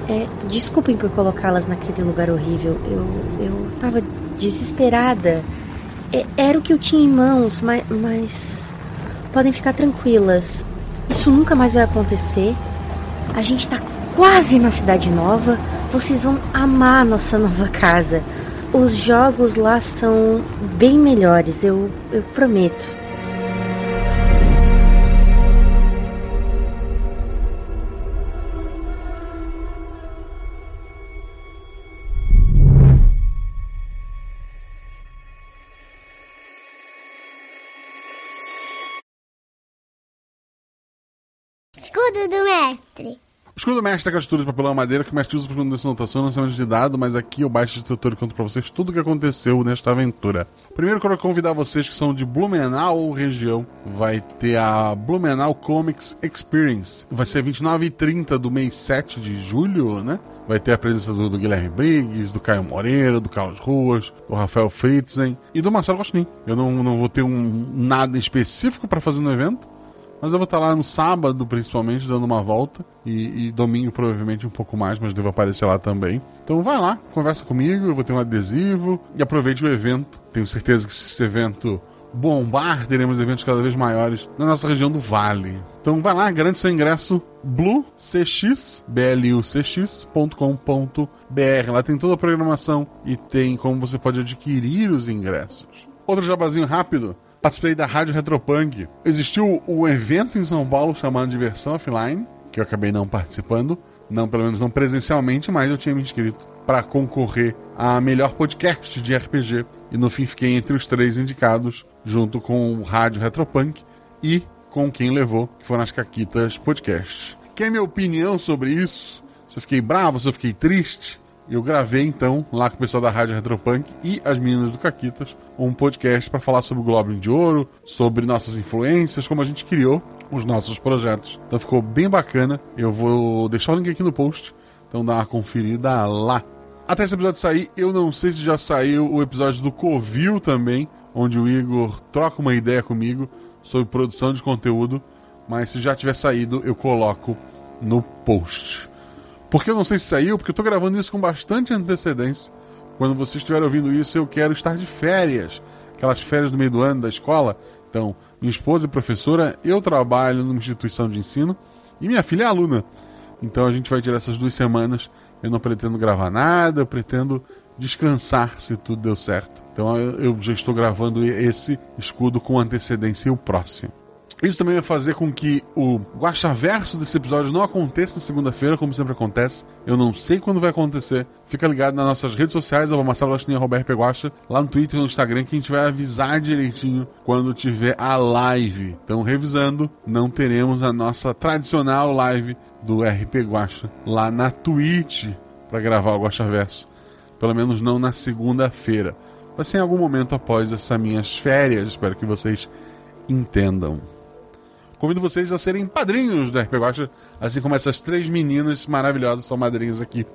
é, desculpem por colocá-las naquele lugar horrível. Eu, eu tava desesperada. É, era o que eu tinha em mãos, mas, mas podem ficar tranquilas. Isso nunca mais vai acontecer. A gente tá quase na cidade nova. Vocês vão amar a nossa nova casa. Os jogos lá são bem melhores, eu, eu prometo. Escudo do mestre aquela estrutura de papelão madeira que o mestre usa para esconder sua anotação no de dado, mas aqui eu baixo o instrutor e conto para vocês tudo o que aconteceu nesta aventura. Primeiro quero convidar vocês que são de Blumenau região, vai ter a Blumenau Comics Experience. Vai ser 29 e 30 do mês 7 de julho, né? Vai ter a presença do, do Guilherme Briggs, do Caio Moreira, do Carlos Ruas, do Rafael Fritzen e do Marcelo Gostin. Eu não, não vou ter um, nada específico para fazer no evento, mas eu vou estar lá no sábado, principalmente, dando uma volta. E, e, domingo, provavelmente, um pouco mais, mas devo aparecer lá também. Então vai lá, conversa comigo, eu vou ter um adesivo e aproveite o evento. Tenho certeza que se esse evento bombar, teremos eventos cada vez maiores na nossa região do Vale. Então vai lá, garante seu ingresso bluecx.com.br. Lá tem toda a programação e tem como você pode adquirir os ingressos. Outro jabazinho rápido participei da Rádio Retropunk. Existiu um evento em São Paulo chamado Diversão Offline, que eu acabei não participando, não pelo menos não presencialmente, mas eu tinha me inscrito para concorrer a melhor podcast de RPG e no fim fiquei entre os três indicados, junto com o Rádio Retropunk e com quem levou, que foram as Caquitas Podcasts. Quer minha opinião sobre isso? Se eu fiquei bravo, se eu fiquei triste? Eu gravei então, lá com o pessoal da Rádio Retropunk e as meninas do Caquitas, um podcast para falar sobre o Goblin de Ouro, sobre nossas influências, como a gente criou os nossos projetos. Então ficou bem bacana. Eu vou deixar o link aqui no post, então dá uma conferida lá. Até esse episódio sair, eu não sei se já saiu o episódio do Covil também, onde o Igor troca uma ideia comigo sobre produção de conteúdo, mas se já tiver saído, eu coloco no post. Porque eu não sei se saiu, porque eu tô gravando isso com bastante antecedência. Quando você estiver ouvindo isso, eu quero estar de férias. Aquelas férias do meio do ano da escola. Então, minha esposa é professora, eu trabalho numa instituição de ensino e minha filha é aluna. Então a gente vai tirar essas duas semanas. Eu não pretendo gravar nada, eu pretendo descansar se tudo deu certo. Então eu já estou gravando esse escudo com antecedência e o próximo. Isso também vai fazer com que o guachaverso desse episódio não aconteça na segunda-feira, como sempre acontece. Eu não sei quando vai acontecer. Fica ligado nas nossas redes sociais, arroba Marcelo Guaxinim, Roberto Peguacha, lá no Twitter e no Instagram, que a gente vai avisar direitinho quando tiver a live. Então, revisando, não teremos a nossa tradicional live do RP Guacha lá na Twitch para gravar o Guachaverso. Pelo menos não na segunda-feira. Vai ser em algum momento após essas minhas férias. Espero que vocês entendam. Convido vocês a serem padrinhos do RP Guacha, assim como essas três meninas maravilhosas são madrinhas aqui.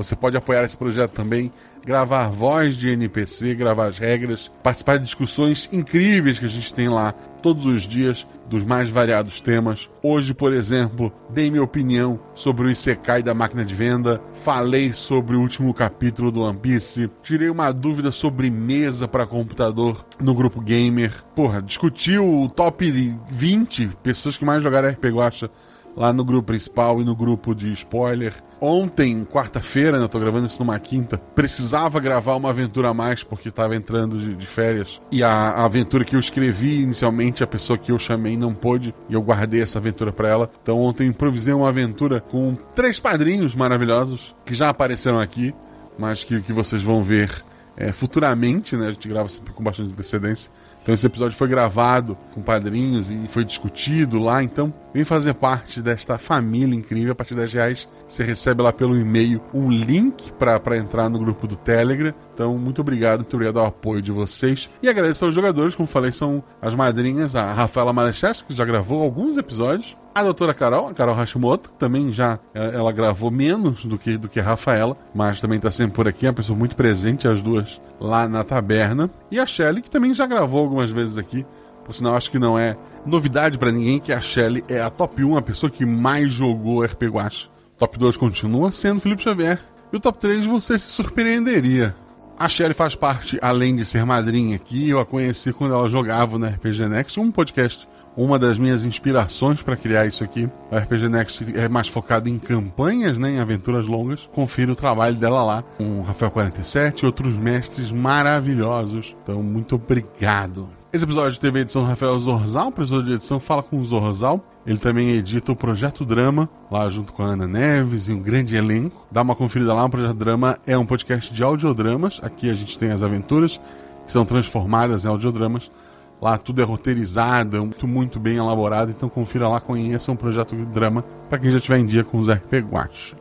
Você pode apoiar esse projeto também, gravar voz de NPC, gravar as regras, participar de discussões incríveis que a gente tem lá todos os dias dos mais variados temas. Hoje, por exemplo, dei minha opinião sobre o Isekai da máquina de venda, falei sobre o último capítulo do One Piece, tirei uma dúvida sobre mesa para computador no grupo gamer. Porra, discuti o top 20 pessoas que mais jogaram RPG Guacha lá no grupo principal e no grupo de spoiler. Ontem, quarta-feira, né, eu tô gravando isso numa quinta, precisava gravar uma aventura a mais porque estava entrando de, de, férias. E a, a, aventura que eu escrevi inicialmente, a pessoa que eu chamei não pôde, e eu guardei essa aventura para ela. Então ontem improvisei uma aventura com três padrinhos maravilhosos que já apareceram aqui, mas que, que vocês vão ver é, futuramente, né? A gente grava sempre com bastante antecedência. Então esse episódio foi gravado com padrinhos e foi discutido lá. Então vem fazer parte desta família incrível. A partir de 10 reais você recebe lá pelo e-mail um link para entrar no grupo do Telegram. Então muito obrigado, muito obrigado ao apoio de vocês. E agradeço aos jogadores, como falei, são as madrinhas, a Rafaela Marecheschi, que já gravou alguns episódios. A doutora Carol, a Carol Hashimoto, também já é, ela gravou menos do que, do que a Rafaela, mas também está sempre por aqui, é uma pessoa muito presente, as duas lá na taberna. E a Shelly, que também já gravou algumas vezes aqui, por sinal acho que não é novidade para ninguém que a Shelly é a top 1, a pessoa que mais jogou RP Guacha. Top 2 continua sendo Felipe Xavier. E o top 3 você se surpreenderia. A Shelly faz parte, além de ser madrinha aqui, eu a conheci quando ela jogava no RPG Next, um podcast uma das minhas inspirações para criar isso aqui. O RPG Next é mais focado em campanhas, né, em aventuras longas. Confira o trabalho dela lá, com Rafael 47 e outros mestres maravilhosos. Então, muito obrigado. Esse episódio teve a edição do Rafael Zorzal, o professor de edição Fala com o Zorzal. Ele também edita o Projeto Drama, lá junto com a Ana Neves e um grande elenco. Dá uma conferida lá, o Projeto Drama é um podcast de audiodramas. Aqui a gente tem as aventuras, que são transformadas em audiodramas. Lá tudo é roteirizado, é muito, muito bem elaborado, então confira lá, conheça um projeto de drama para quem já estiver em dia com os RP Guacha.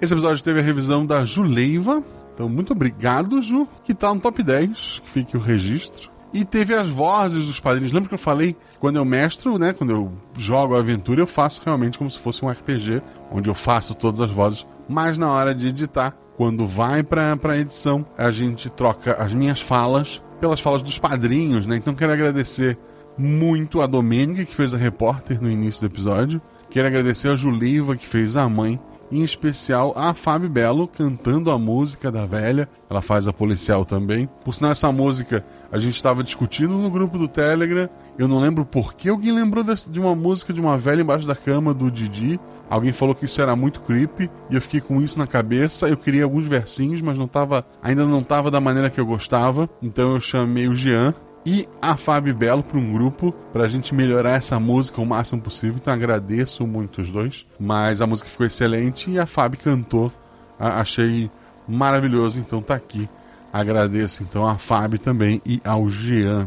Esse episódio teve a revisão da Juleiva, então muito obrigado, Ju, que tá no top 10, que fique o registro. E teve as vozes dos padrinhos. Lembra que eu falei quando eu mestro, né? Quando eu jogo a aventura, eu faço realmente como se fosse um RPG, onde eu faço todas as vozes. Mas na hora de editar, quando vai para a edição, a gente troca as minhas falas pelas falas dos padrinhos, né? Então quero agradecer muito a Domênica, que fez a repórter no início do episódio. Quero agradecer a Juliva, que fez a mãe. Em especial a Fábio Belo cantando a música da velha. Ela faz a policial também. Por sinal, essa música a gente estava discutindo no grupo do Telegram. Eu não lembro por que alguém lembrou de uma música de uma velha embaixo da cama do Didi. Alguém falou que isso era muito creepy e eu fiquei com isso na cabeça. Eu queria alguns versinhos, mas não tava, ainda não estava da maneira que eu gostava. Então eu chamei o Jean e a Fábio Belo para um grupo para a gente melhorar essa música o máximo possível. Então agradeço muito os dois. Mas a música ficou excelente e a Fábio cantou. A achei maravilhoso, então tá aqui. Agradeço então a Fábio também e ao Jean.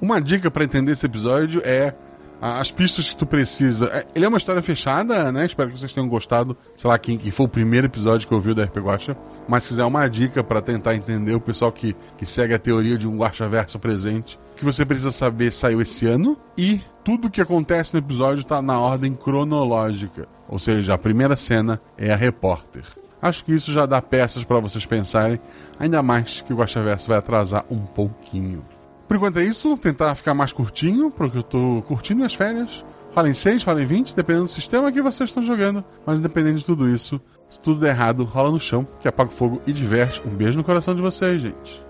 Uma dica para entender esse episódio é as pistas que tu precisa. É, ele é uma história fechada, né? Espero que vocês tenham gostado. Sei lá, quem que foi o primeiro episódio que ouviu da RP Guacha. Mas se quiser uma dica para tentar entender o pessoal que, que segue a teoria de um Guacha verso presente, que você precisa saber saiu esse ano e tudo o que acontece no episódio está na ordem cronológica. Ou seja, a primeira cena é a repórter. Acho que isso já dá peças para vocês pensarem, ainda mais que o Guacha Verso vai atrasar um pouquinho. Por enquanto é isso, tentar ficar mais curtinho, porque eu tô curtindo as férias. Rola em 6, rola em 20, dependendo do sistema que vocês estão jogando. Mas independente de tudo isso, se tudo der errado, rola no chão, que apaga o fogo e diverte. Um beijo no coração de vocês, gente.